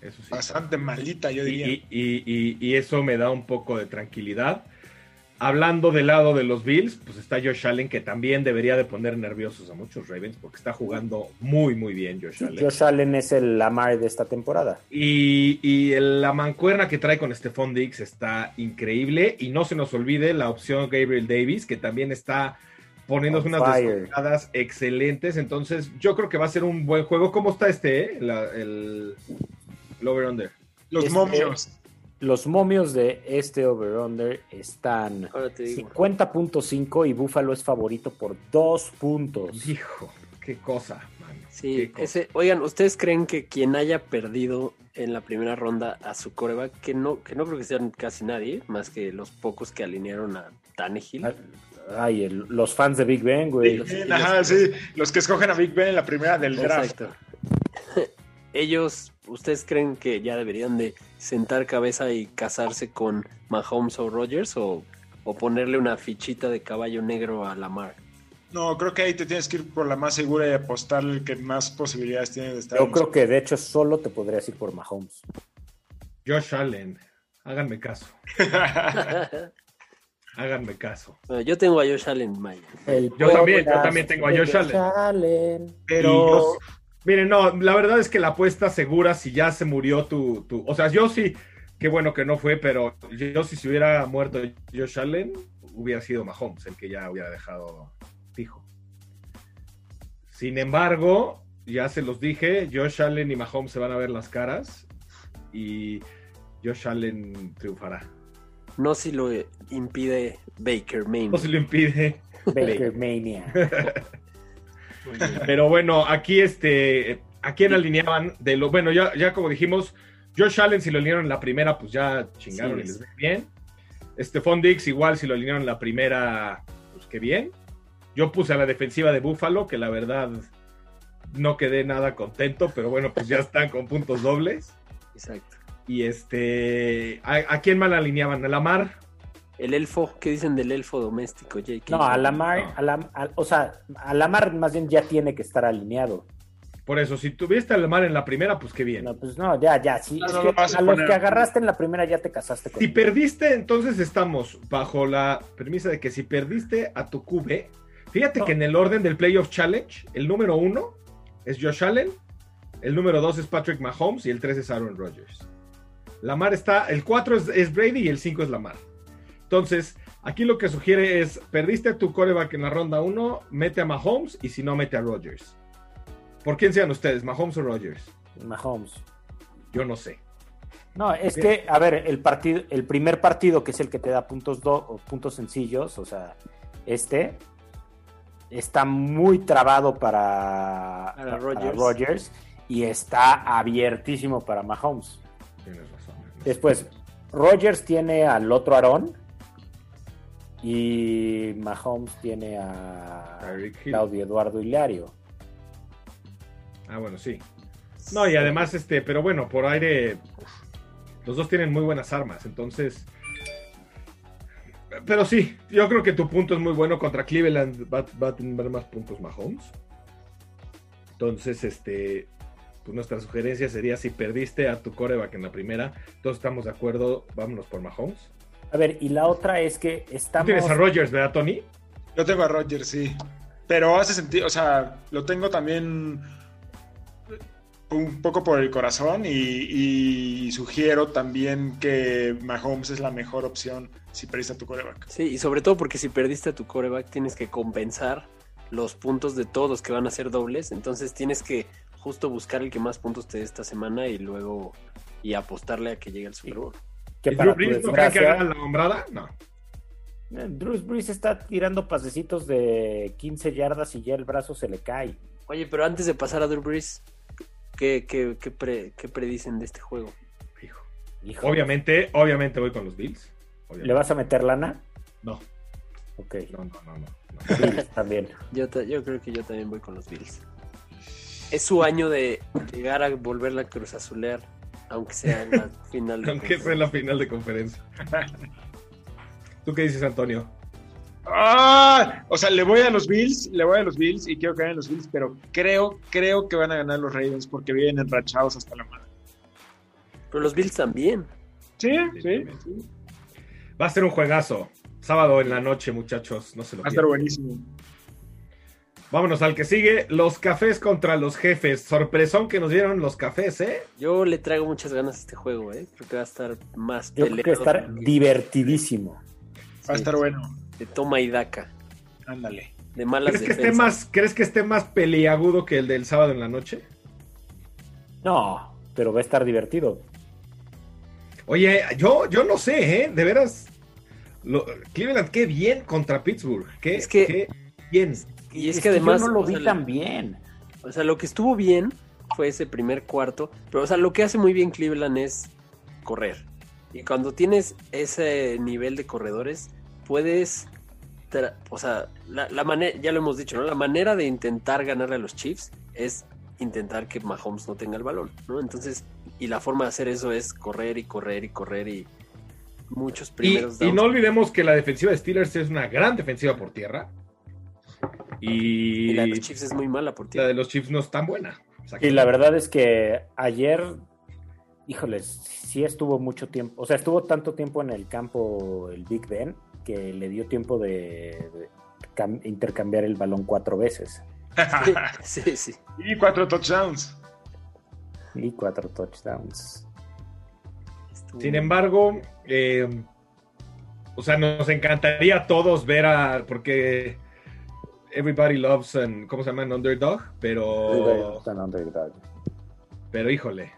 eso sí. Bastante malita, yo diría. Y, y- y- y eso me da un poco de tranquilidad. Hablando del lado de los Bills, pues está Josh Allen, que también debería de poner nerviosos a muchos Ravens, porque está jugando muy, muy bien Josh Allen. Josh Allen es el Lamar de esta temporada. Y, el- la mancuerna que trae con Stephon Diggs está increíble. Y no se nos olvide la opción Gabriel Davis, que también está poniéndose On unas descolgadas excelentes. Entonces, yo creo que va a ser un buen juego. ¿Cómo está este, eh? La- el, el over-under? Los Este- momios. Los momios de este over-under están Ahora te digo. 50.5 y Buffalo es favorito por 2 puntos. Hijo, qué cosa, mano. Sí, Qué cosa. ese, oigan, ¿ustedes creen que quien haya perdido en la primera ronda a su coreback, que no, que no creo que sean casi nadie, más que los pocos que alinearon a Tannehill? Ah, Ay, el- los fans de Big Ben, güey. los- Sí, Ajá, sí. Los que escogen a Big Ben en la primera del draft. Ellos, ¿ustedes creen que ya deberían de sentar cabeza y casarse con Mahomes o Rogers o, o ponerle una fichita de caballo negro a Lamar? No, creo que ahí te tienes que ir por la más segura y apostar el que más posibilidades tiene de estar. Yo en- creo que de hecho solo te podrías ir por Mahomes. Josh Allen, háganme caso, háganme caso. Bueno, yo tengo a Josh Allen, Maya. El Yo también, yo también tengo a Josh Allen. Allen. Pero Miren, no, la verdad es que la apuesta segura, si ya se murió tu, tu- O sea, yo sí, qué bueno que no fue, pero yo si se hubiera muerto Josh Allen, hubiera sido Mahomes el que ya hubiera dejado fijo. Sin embargo, ya se los dije, Josh Allen y Mahomes se van a ver las caras y Josh Allen triunfará. No si lo impide Baker Maine. No se lo impide. Baker Mania. Pero bueno, aquí este, ¿a quién alineaban? De lo, bueno, ya, ya como dijimos, Josh Allen si lo alinearon en la primera, pues ya chingaron Sí, y les ve bien. Stephon Dix igual si lo alinearon en la primera, pues que bien. Yo puse a la defensiva de Buffalo, que la verdad no quedé nada contento, pero bueno, pues ya están con puntos dobles. Exacto. Y este, ¿a, a quién mal alineaban? ¿A Lamar? El elfo, ¿qué dicen del elfo doméstico, Jake? No, a Lamar, No. a Lam- a- o sea, a Lamar más bien ya tiene que estar alineado. Por eso, si tuviste a Lamar en la primera, pues qué bien. No, pues no, ya, ya, sí. No, es no que lo vas a a los que agarraste en la primera ya te casaste con Si perdiste, entonces estamos bajo la premisa de que si perdiste a tu QB, fíjate No. que en el orden del Playoff Challenge, el número uno es Josh Allen, el número dos es Patrick Mahomes y el tres es Aaron Rodgers. Lamar está, el cuatro es, es Brady y el cinco es Lamar. Entonces, aquí lo que sugiere es, perdiste a tu coreback en la ronda uno, mete a Mahomes y si no, mete a Rodgers. ¿Por quién sean ustedes, Mahomes o Rodgers? Mahomes. Yo no sé. No, es que, a ver, el partido, el primer partido, que es el que te da puntos do- o puntos sencillos, o sea, este está muy trabado para, Para para Rodgers. Rodgers y está abiertísimo para Mahomes. Después, Rodgers tiene al otro Aarón y Mahomes tiene a. Claudio Eduardo Hilario. Ah, bueno, sí. No, y además, este, pero bueno, por aire, los dos tienen muy buenas armas, entonces. Pero sí, yo creo que tu punto es muy bueno contra Cleveland. Va, va a tener más puntos Mahomes. Entonces, este, pues nuestra sugerencia sería: si perdiste a tu coreback en la primera, todos estamos de acuerdo, vámonos por Mahomes. A ver, y la otra es que Tú estamos... tienes a Rodgers, ¿verdad, Tony? Yo tengo a Rodgers, sí. Pero hace sentido, o sea, lo tengo también un poco por el corazón y, y sugiero también que Mahomes es la mejor opción si perdiste a tu coreback. Sí, y sobre todo porque si perdiste a tu coreback tienes que compensar los puntos de todos los que van a ser dobles, entonces tienes que justo buscar el que más puntos te dé esta semana y luego y apostarle a que llegue al Super Bowl. que ¿Y para Drew tu Brees no creen que haga la hombrada? No. Eh, Drew Brees está tirando pasecitos de 15 yardas y ya el brazo se le cae. Oye, pero antes de pasar a Drew Brees, ¿qué, qué, qué, pre- qué predicen de este juego? Hijo. Hijo, Obviamente, obviamente voy con los Bills. Obviamente. ¿Le vas a meter lana? No, Ok. no, no, no, no. no. Bills también. Yo, ta- yo creo que yo también voy con los Bills. Es su año de llegar a volverla a cruz azulear, aunque sea en la final. de Aunque sea en la final de conferencia. ¿Tú qué dices, Antonio? ¡Ah! O sea, le voy a los Bills, le voy a los Bills y quiero que ganen los Bills, pero creo, creo que van a ganar los Ravens porque vienen enrachados hasta la madre. Pero los Bills también. Sí, sí. Va a ser un juegazo. Sábado en la noche, muchachos. No se lo Va a estar buenísimo. Vámonos al que sigue. Los cafés contra los jefes. Sorpresón que nos dieron los cafés, ¿eh? Yo le traigo muchas ganas a este juego, ¿eh? Creo que va a estar más Yo creo que peleado estar divertidísimo. Va a estar bueno. de toma y daca, Ándale. de malas ¿Crees que, esté más, ¿Crees que esté más peliagudo que el del sábado en la noche? No, pero va a estar divertido. Oye, yo, yo no sé, ¿eh? De veras. lo- Cleveland, qué bien contra Pittsburgh. Qué, Es que- qué bien. Y es, que además, yo no lo o vi sea, tan bien. o sea, lo que estuvo bien fue ese primer cuarto, pero o sea, lo que hace muy bien Cleveland es correr. Y cuando tienes ese nivel de corredores, puedes, o sea, la, la manera, ya lo hemos dicho, ¿no? La manera de intentar ganarle a los Chiefs es intentar que Mahomes no tenga el balón, ¿no? Entonces, y la forma de hacer eso es correr y correr y correr y muchos Y, primeros y downs. no olvidemos que la defensiva de Steelers es una gran defensiva por tierra. Y, Y la de los Chiefs es muy mala por ti. la de los Chiefs no es tan buena. Y la verdad es que ayer, híjoles, sí estuvo mucho tiempo, o sea, estuvo tanto tiempo en el campo el Big Ben que le dio tiempo de, de cam- intercambiar el balón cuatro veces Sí, sí. Y cuatro touchdowns. y cuatro touchdowns. Estuvo- Sin embargo, eh, o sea, nos encantaría a todos ver a. Porque everybody loves, an- ¿cómo se llama? An underdog. Pero, Están underdog. pero híjole,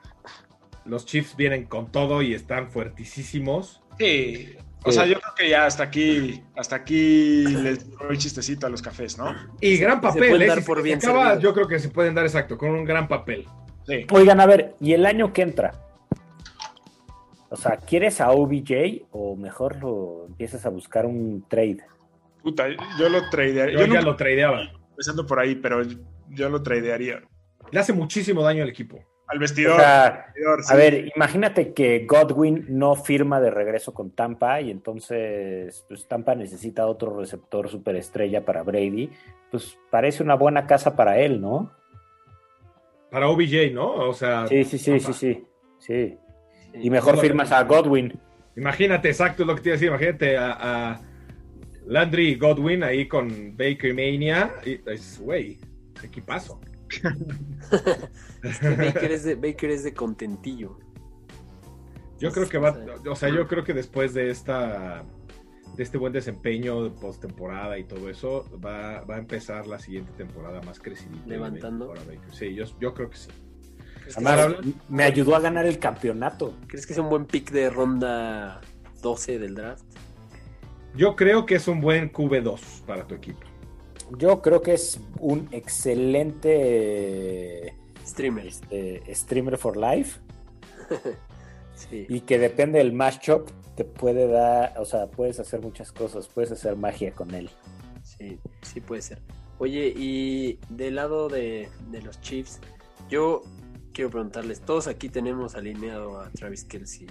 los Chiefs vienen con todo y están fuertísimos. Sí. O sea, yo creo que ya hasta aquí, hasta aquí les doy chistecito a los cafés, ¿no? Y gran papel, ¿eh? dar Si por se bien acaba, servidos. yo creo que se pueden dar exacto, con un gran papel. Sí. Oigan, a ver, ¿y el año que entra? O sea, ¿quieres a OBJ o mejor lo empiezas a buscar un trade? Puta, yo lo tradearía. Yo, Yo, ya nunca lo tradeaba. empezando por ahí, pero yo lo tradearía. Le hace muchísimo daño al equipo. Al O vestidor. sea, vestidor, sí. a ver, imagínate que Godwin no firma de regreso con Tampa y entonces pues, Tampa necesita otro receptor superestrella para Brady. Pues parece una buena casa para él, ¿no? Para OBJ, ¿no? O sea, Sí, sí, sí, sí, sí. sí. Sí. Y mejor firmas a Godwin. Imagínate, exacto es lo que te iba a decir. Imagínate a, a Landry Godwin ahí con Baker Mania. Y, es, güey, equipazo. Es que Baker es de, Baker es de contentillo. Yo Es- creo que va, o sea, o sea, yo creo que después de esta de este buen desempeño de postemporada y todo eso, va, va a empezar la siguiente temporada más crecidita. Levantando. Sí, yo, yo creo que sí. ¿Crees que, Además, me ayudó a ganar el campeonato. ¿Crees que sea un buen pick de ronda 12 del draft? Yo creo que es un buen QB2 para tu equipo. Yo creo que es un excelente Streamer. este, streamer for life Sí. y que depende del matchup te puede dar, o sea, puedes hacer muchas cosas, puedes hacer magia con él. Sí, sí puede ser. Oye, y del lado de, de los Chiefs, yo quiero preguntarles, todos aquí tenemos alineado a Travis Kelsey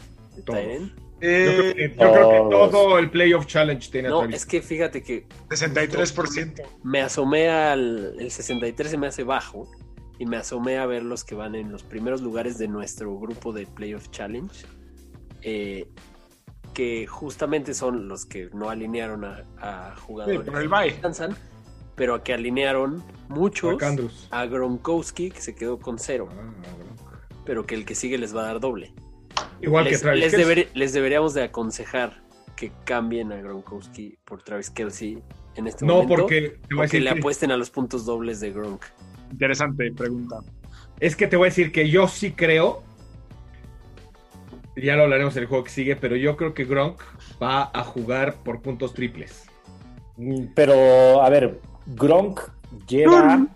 Todos. Tyren. Yo, Eh, creo que, yo creo que todo el Playoff Challenge tiene a No, es que fíjate que 63%. me asomé al el 63 se me hace bajo y me asomé a ver los que van en los primeros lugares de nuestro grupo de Playoff Challenge, eh, que justamente son los que no alinearon a, a Sí, jugadores por el bye. alcanzan, pero que alinearon muchos a Gronkowski, que se quedó con cero, Ah, pero que el que sigue les va a dar doble. Igual que Travis les, deber- les deberíamos de aconsejar que cambien a Gronkowski por Travis Kelsey en este No, momento. porque te voy a o que decir le que- apuesten a los puntos dobles de Gronk. Interesante pregunta. Es que te voy a decir que yo sí creo. Ya lo hablaremos en el juego que sigue, pero yo creo que Gronk va a jugar por puntos triples. Mm, Pero, a ver, Gronk lleva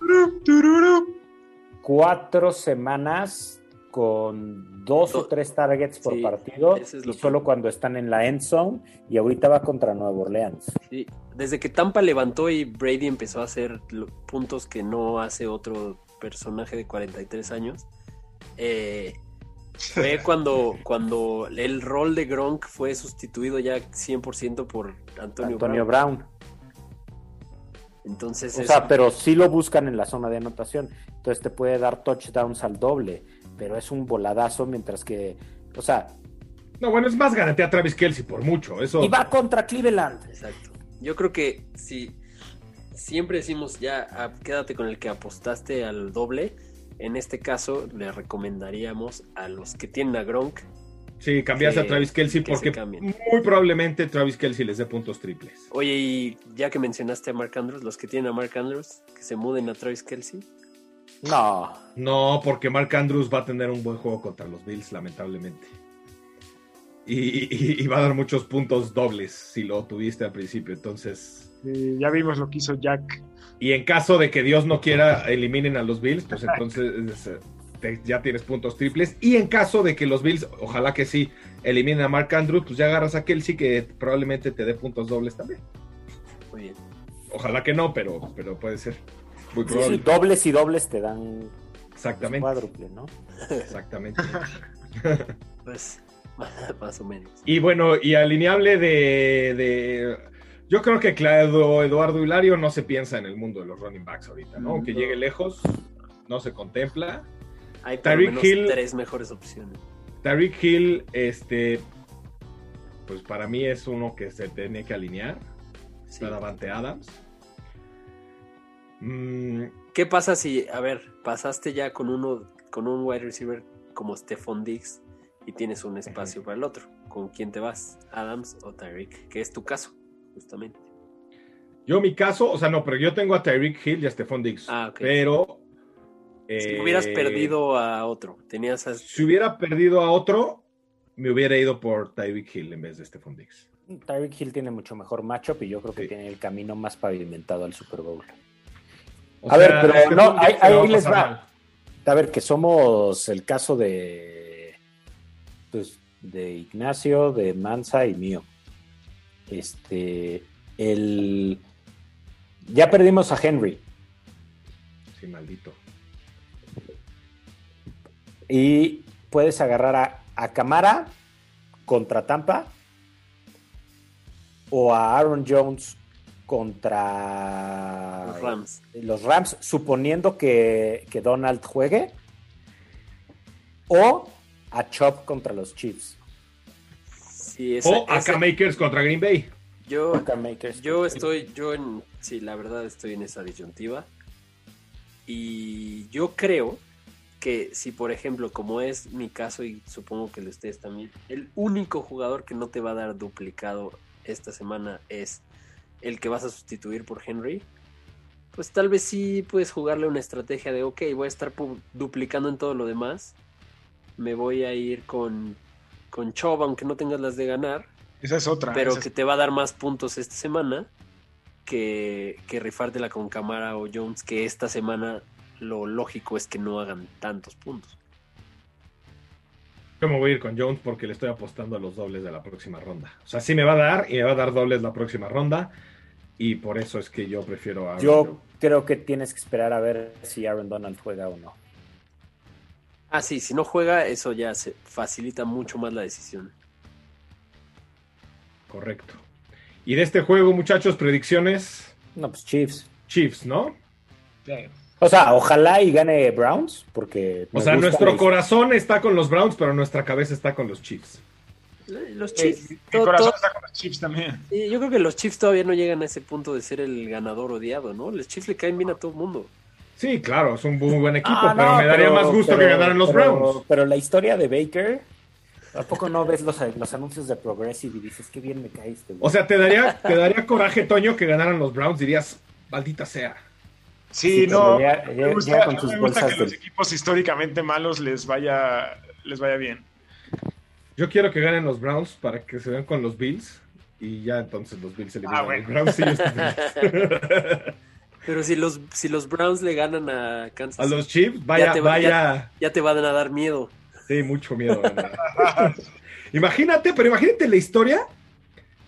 cuatro semanas con dos o tres targets por Sí, partido es y que- solo cuando están en la end zone y ahorita va contra Nueva Orleans. Sí, Desde que Tampa levantó y Brady empezó a hacer puntos que no hace otro personaje de 43 años, eh, fue cuando, cuando el rol de Gronk fue sustituido ya 100% por Antonio, Antonio Brown. Brown. Entonces, O es- sea, pero sí lo buscan en la zona de anotación. Entonces te puede dar touchdowns al doble, pero es un voladazo mientras que, o sea, No, bueno, es más garantía a Travis Kelsey por mucho. Eso. y va contra Cleveland. Exacto. Yo creo que si siempre decimos ya ah, quédate con el que apostaste al doble, en este caso le recomendaríamos a los que tienen a Gronk Sí, cambias a Travis Kelsey que se porque cambien. muy probablemente Travis Kelsey les dé puntos triples. Oye, y ya que mencionaste a Mark Andrews, los que tienen a Mark Andrews, que se muden a Travis Kelsey. No, No, porque Mark Andrews va a tener un buen juego contra los Bills, lamentablemente. Y, y- y va a dar muchos puntos dobles si lo tuviste al principio. Entonces, Eh, ya vimos lo que hizo Jack. y en caso de que Dios no quiera eliminen a los Bills, pues entonces te- ya tienes puntos triples. Y en caso de que los Bills, ojalá que sí, eliminen a Mark Andrews, pues ya agarras a Kelsey que probablemente te dé puntos dobles también. Muy bien. Ojalá que no, pero, pero puede ser. Muy sí, sí, dobles y dobles te dan Exactamente. cuádruple, ¿no? Exactamente. Pues más o menos. Y bueno, y alineable de, de- Yo creo que Claudio Eduardo Hilario no se piensa en el mundo de los running backs ahorita, ¿no? Aunque No. llegue lejos, no se contempla. Hay por Tyreek menos Hill- tres mejores opciones. Tariq Hill, este. Pues para mí es uno que se tiene que alinear. Sí. Está Davante Adams. Mm, ¿Qué pasa si, a ver, pasaste ya con uno, con un wide receiver como Stephon Diggs y tienes un espacio para el otro? ¿Con quién te vas? ¿Adams o Tyreek? Que es tu caso, justamente. yo, mi caso, o sea, no, pero yo tengo a Tyreek Hill y a Stephon Diggs. Ah. Pero. Si eh, hubieras perdido a otro, tenías a... Si hubiera perdido a otro, me hubiera ido por Tyreek Hill en vez de Stephon Diggs. Tyreek Hill tiene mucho mejor matchup y yo creo que Sí. tiene el camino más pavimentado al Super Bowl. O A ver, pero no, ahí- les va. mal. A ver, que somos el caso de, pues, de Ignacio, de Mansa y mío. Este, el, ya perdimos a Henry Sí, maldito. Y puedes agarrar a, a Camara contra Tampa o a Aaron Jones contra Los Rams. los Rams, suponiendo que, que Donald juegue, o a Chop contra los Chiefs. Sí, esa- O acá Makers contra Green Bay. yo, yo estoy, yo en, sí, la verdad estoy en esa disyuntiva. Y yo creo que si, por ejemplo, como es mi caso y supongo que el de ustedes también, el único jugador que no te va a dar duplicado esta semana es el que vas a sustituir por Henry, pues tal vez sí puedes jugarle una estrategia de, ok, voy a estar duplicando en todo lo demás, me voy a ir con, con Chubb, aunque no tengas las de ganar, Esa es otra. pero que es- te va a dar más puntos esta semana que, que rifártela con Camara o Jones, que esta semana lo lógico es que no hagan tantos puntos. Yo me voy a ir con Jones porque le estoy apostando a los dobles de la próxima ronda. O sea, sí me va a dar y me va a dar dobles la próxima ronda. Y por eso es que yo prefiero a Yo creo que tienes que esperar a ver si Aaron Donald juega o no. Ah, sí, si no juega, eso ya se facilita mucho más la decisión. Correcto. Y de este juego, muchachos, predicciones. No, pues Chiefs. Chiefs, ¿no? O sea, ojalá y gane Browns, porque... O sea, nuestro corazón está con los Browns, pero nuestra cabeza está con los Chiefs. Los Eh, Chiefs, mi todo- corazón todo- está con los Chiefs también. sí, yo creo que los Chiefs todavía no llegan a ese punto de ser el ganador odiado, ¿no? Los Chiefs le caen bien a todo el mundo. Sí, claro, es un muy buen equipo, Ah, pero no, me daría pero- más gusto que ganaran los pero- Browns. Pero la historia de Baker, ¿a poco no ves los, los anuncios de Progressive y dices, qué bien me caíste? güey"? O sea, te daría, te daría coraje, Toño, que ganaran los Browns. Dirías, maldita sea. Sí, Sí, no. ya- me ya- gusta, ya con sus me gusta bolsas que los del- equipos históricamente malos les vaya, les vaya bien. Yo quiero que ganen los Browns para que se vean con los Bills. Y ya entonces los Bills eliminan Ah, a bueno. los Browns. y. Pero si los, si los Browns le ganan a Kansas, a los Chiefs, vaya, Ya te va- vaya. ya te van a dar miedo. Sí, mucho miedo. imagínate, pero imagínate la historia.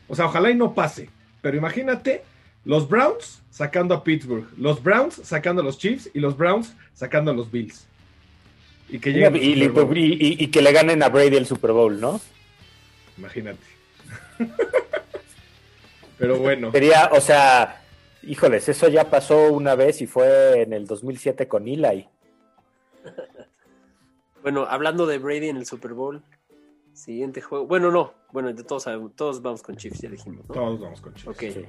O sea, ojalá y no pase. Pero imagínate los Browns sacando a Pittsburgh, los Browns sacando a los Chiefs y los Browns sacando a los Bills. Y que Y, lleguen que le ganen a Brady el Super Bowl, ¿no? Imagínate. pero bueno. Sería, o sea, híjoles, eso ya pasó una vez y fue en el 2007 con Eli. Bueno, hablando de Brady en el Super Bowl, siguiente juego. Bueno, no. Bueno, de todos, todos vamos con Chiefs, ya dijimos, ¿no? Todos vamos con Chiefs. Ok. Sí.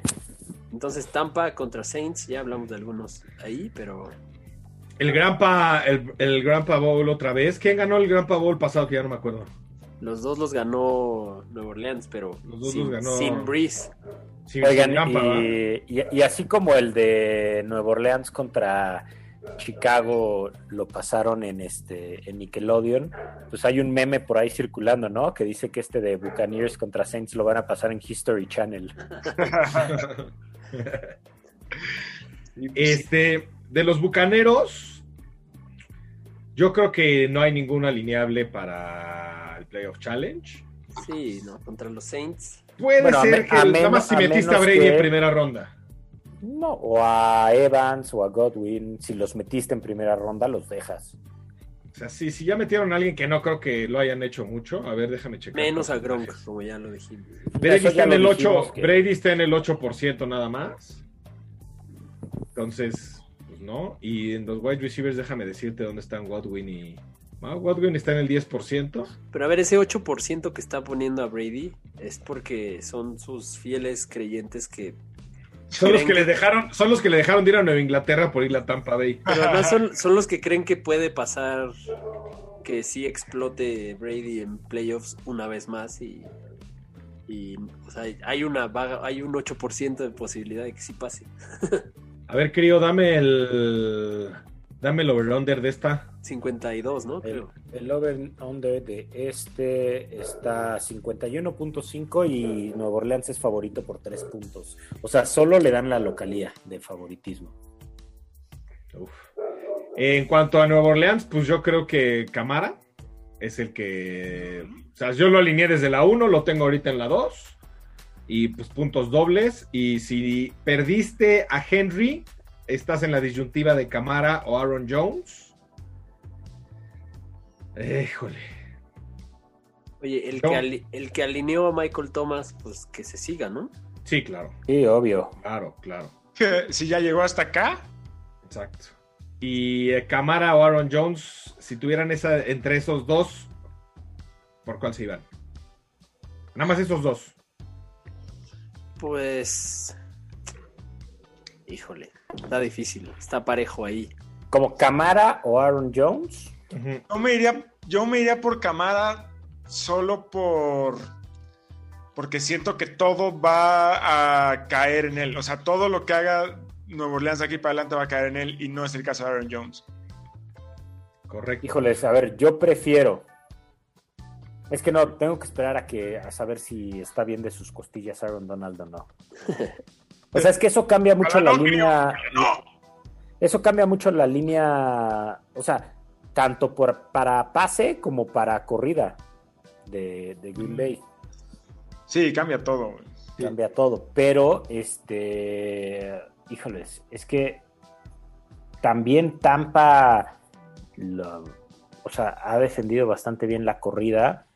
Entonces Tampa contra Saints, ya hablamos de algunos ahí, pero El Grampa, el, el Bowl otra vez. ¿Quién ganó el Grampa Bowl pasado? Que ya no me acuerdo. los dos los ganó Nueva Orleans, pero Los dos sin, los ganó- sin Breeze. Y- y así como el de Nueva Orleans contra Chicago lo pasaron en este en Nickelodeon, pues hay un meme por ahí circulando, ¿no? Que dice que este de Buccaneers contra Saints lo van a pasar en History Channel. Este, de los bucaneros, yo creo que no hay ningún alineable para el Playoff Challenge. Sí, no, contra los Saints. Puede Bueno, ser que nada más si metiste a Brady que- en primera ronda. No, o a Evans o a Godwin, si los metiste en primera ronda, los dejas. O sea, sí, si ya metieron a alguien que no creo que lo hayan hecho mucho. A ver, déjame checar. Menos a Gronk, como ya lo dijimos. Brady está, en lo el 8, dijimos que- Brady está en el 8% nada más. Entonces, pues no. Y en los wide receivers, déjame decirte dónde están Godwin y. Ah, Godwin está en el 10%. Pero a ver, ese 8% que está poniendo a Brady es porque son sus fieles creyentes que... Son los creen que le dejaron, son los que le dejaron de ir a Nueva Inglaterra por ir a Tampa Bay. Pero además son, son los que creen que puede pasar que sí explote Brady en playoffs una vez más y... y o sea, hay una vaga, hay un 8% de posibilidad de que sí pase. A ver, crío, dame el. Dame el over-under de esta. 52, ¿no? El, el over-under de este está 51.5 y Nueva Orleans es favorito por 3 puntos. O sea, solo le dan la localía de favoritismo. Uf. En cuanto a Nueva Orleans, pues yo creo que Camara es el que. O sea, yo lo alineé desde la 1, lo tengo ahorita en la 2. Y pues puntos dobles. Y si perdiste a Henry, estás en la disyuntiva de Camara o Aaron Jones. Híjole. Oye, el No. que, ali- el que alineó a Michael Thomas, pues que se siga, ¿no? Sí, claro, Sí, obvio. claro, claro. Si ya llegó hasta acá, Exacto. Y eh, Camara o Aaron Jones, si tuvieran esa entre esos dos, ¿por cuál se iban? Nada más esos dos. Pues. Híjole, está difícil, está parejo ahí. Como Camara o Aaron Jones. Yo me iría, yo me iría por Camara solo por porque siento que todo va a caer en él. O sea, todo lo que haga Nuevo Orleans de aquí para adelante va a caer en él y no es el caso de Aaron Jones. Correcto. Híjoles, a ver, yo prefiero. Es que no, tengo que esperar a que a saber si está bien de sus costillas Aaron Donald o no. O sea, es que eso cambia mucho la línea. Eso cambia mucho la línea. O sea, tanto por, para pase como para corrida de, de Green Bay. sí, cambia todo. Cambia todo. Pero, este. Híjoles, es que también Tampa. lo- o sea, ha defendido bastante bien la corrida.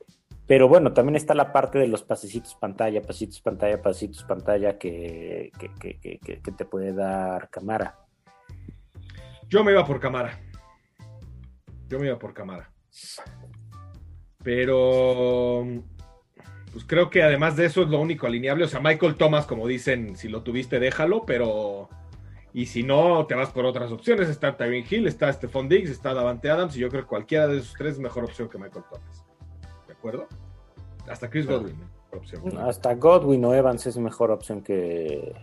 Pero bueno, también está la parte de los pasecitos pantalla, pasitos pantalla, pasitos pantalla que, que, que- te puede dar cámara. Yo me iba por Camara. Yo me iba por Camara. Pero pues creo que además de eso es lo único alineable. O sea, Michael Thomas, como dicen, si lo tuviste, déjalo, pero. Y si no, te vas por otras opciones. Está Tyreek Hill, está Stephon Diggs, está Davante Adams, y yo creo que cualquiera de esos tres es mejor opción que Michael Thomas. ¿De acuerdo? Hasta Chris Godwin, ¿eh? opción. Hasta Godwin o Evans es mejor opción que.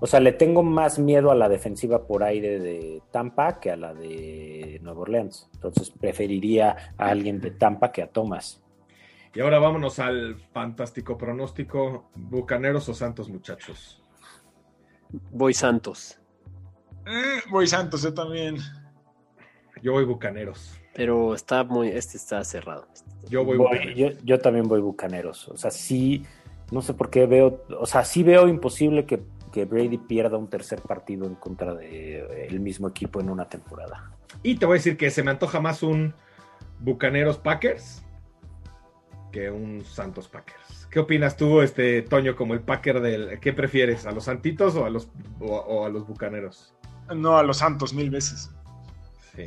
O sea, le tengo más miedo a la defensiva por aire de Tampa que a la de Nueva Orleans. Entonces preferiría a alguien de Tampa que a Thomas. Y ahora vámonos al fantástico pronóstico: Bucaneros o Santos, muchachos. Voy Santos, Eh, voy Santos, yo también. Yo voy Bucaneros. Pero está muy, este está cerrado. Yo voy, yo, yo también voy Bucaneros. O sea, sí, no sé por qué veo, o sea, sí veo imposible que, que Brady pierda un tercer partido en contra de el mismo equipo en una temporada. Y te voy a decir que se me antoja más un Bucaneros Packers que un Santos Packers. ¿Qué opinas tú, este Toño, como el Packer del. ¿Qué prefieres? ¿A los Santitos o a los, o, o a los Bucaneros? No, a los Santos mil veces. Sí.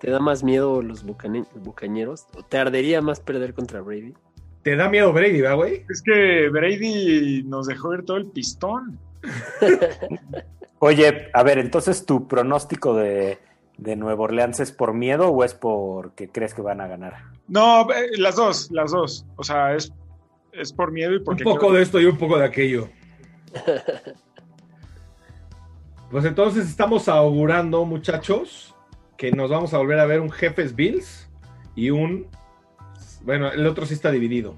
¿Te da más miedo los bucane- bucañeros? ¿O te ardería más perder contra Brady? ¿Te da miedo Brady, ¿verdad, güey? Es que Brady nos dejó ir todo el pistón. Oye, a ver, entonces tu pronóstico de, de Nueva Orleans es por miedo o es porque crees que van a ganar? No, eh, las dos, las dos. O sea, es, es por miedo y Un porque. poco de esto y un poco de aquello. Pues entonces estamos augurando, muchachos, que nos vamos a volver a ver un Jefes Bills y un. Bueno, el otro sí está dividido.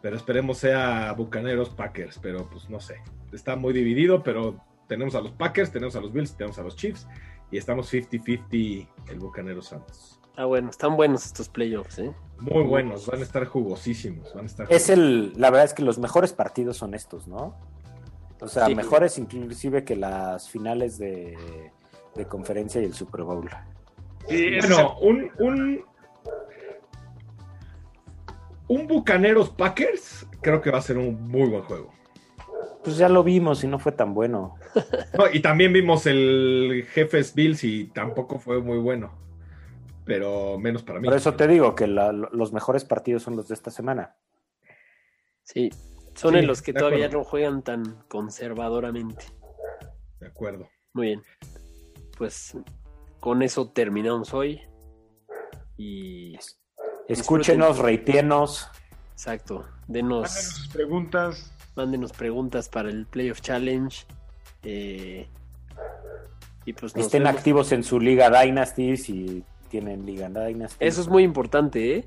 Pero esperemos sea Bucaneros Packers. Pero pues no sé. Está muy dividido, pero tenemos a los Packers, tenemos a los Bills, tenemos a los Chiefs. Y estamos 50-50 el Bucaneros Santos. Ah, bueno, están buenos estos playoffs, ¿eh? Muy buenos, van a estar jugosísimos. Van a estar Es el, la verdad es que los mejores partidos son estos, ¿no? O sea, Sí. mejores inclusive que las finales de, de conferencia y el Super Bowl. Sí, Bueno, un, un, un Bucaneros Packers creo que va a ser un muy buen juego. Pues ya lo vimos y no fue tan bueno. No, y también vimos el Jefes Bills y tampoco fue muy bueno. Pero menos para mí. Por eso te digo que la- los mejores partidos son los de esta semana. Sí, son Sí, en los que todavía acuerdo. no juegan tan conservadoramente. De acuerdo. Muy bien. Pues con eso terminamos hoy. Y Escúchenos, reitienos. exacto, Mándenos denos, sus preguntas. mándenos preguntas para el Playoff Challenge. Eh, Y pues Estén vemos. activos en su Liga Dynasty si tienen Liga Dynasty. Eso es muy importante, ¿eh?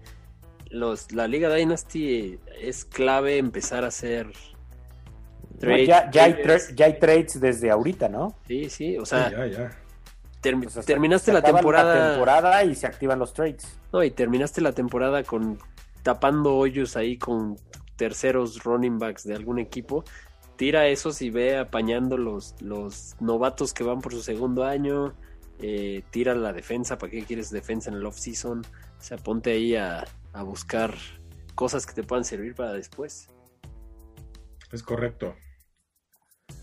Los, la Liga Dynasty es clave empezar a hacer No, trades. ya, ya hay trades. tra- ya hay trades desde ahorita, ¿no? Sí, sí, o sea, Sí, ya, ya. Termi- terminaste se la temporada y se activan los trades. No, y terminaste la temporada con tapando hoyos ahí con terceros running backs de algún equipo. Tira esos y ve apañando los, los novatos que van por su segundo año. eh, tira la defensa, ¿para qué quieres defensa en el off-season? O sea, ponte ahí a, a buscar cosas que te puedan servir para después. Es correcto.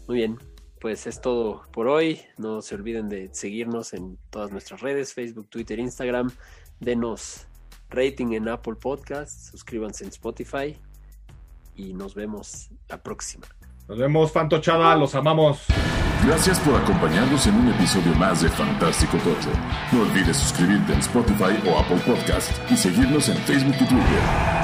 Muy bien, pues es todo por hoy. No se olviden de seguirnos en todas nuestras redes, Facebook, Twitter, Instagram. Denos rating en Apple Podcasts, suscríbanse en Spotify y nos vemos la próxima. Nos vemos, Fantochada, los amamos. Gracias por acompañarnos en un episodio más de Fantástico Tocho. No olvides suscribirte en Spotify o Apple Podcast y seguirnos en Facebook y Twitter.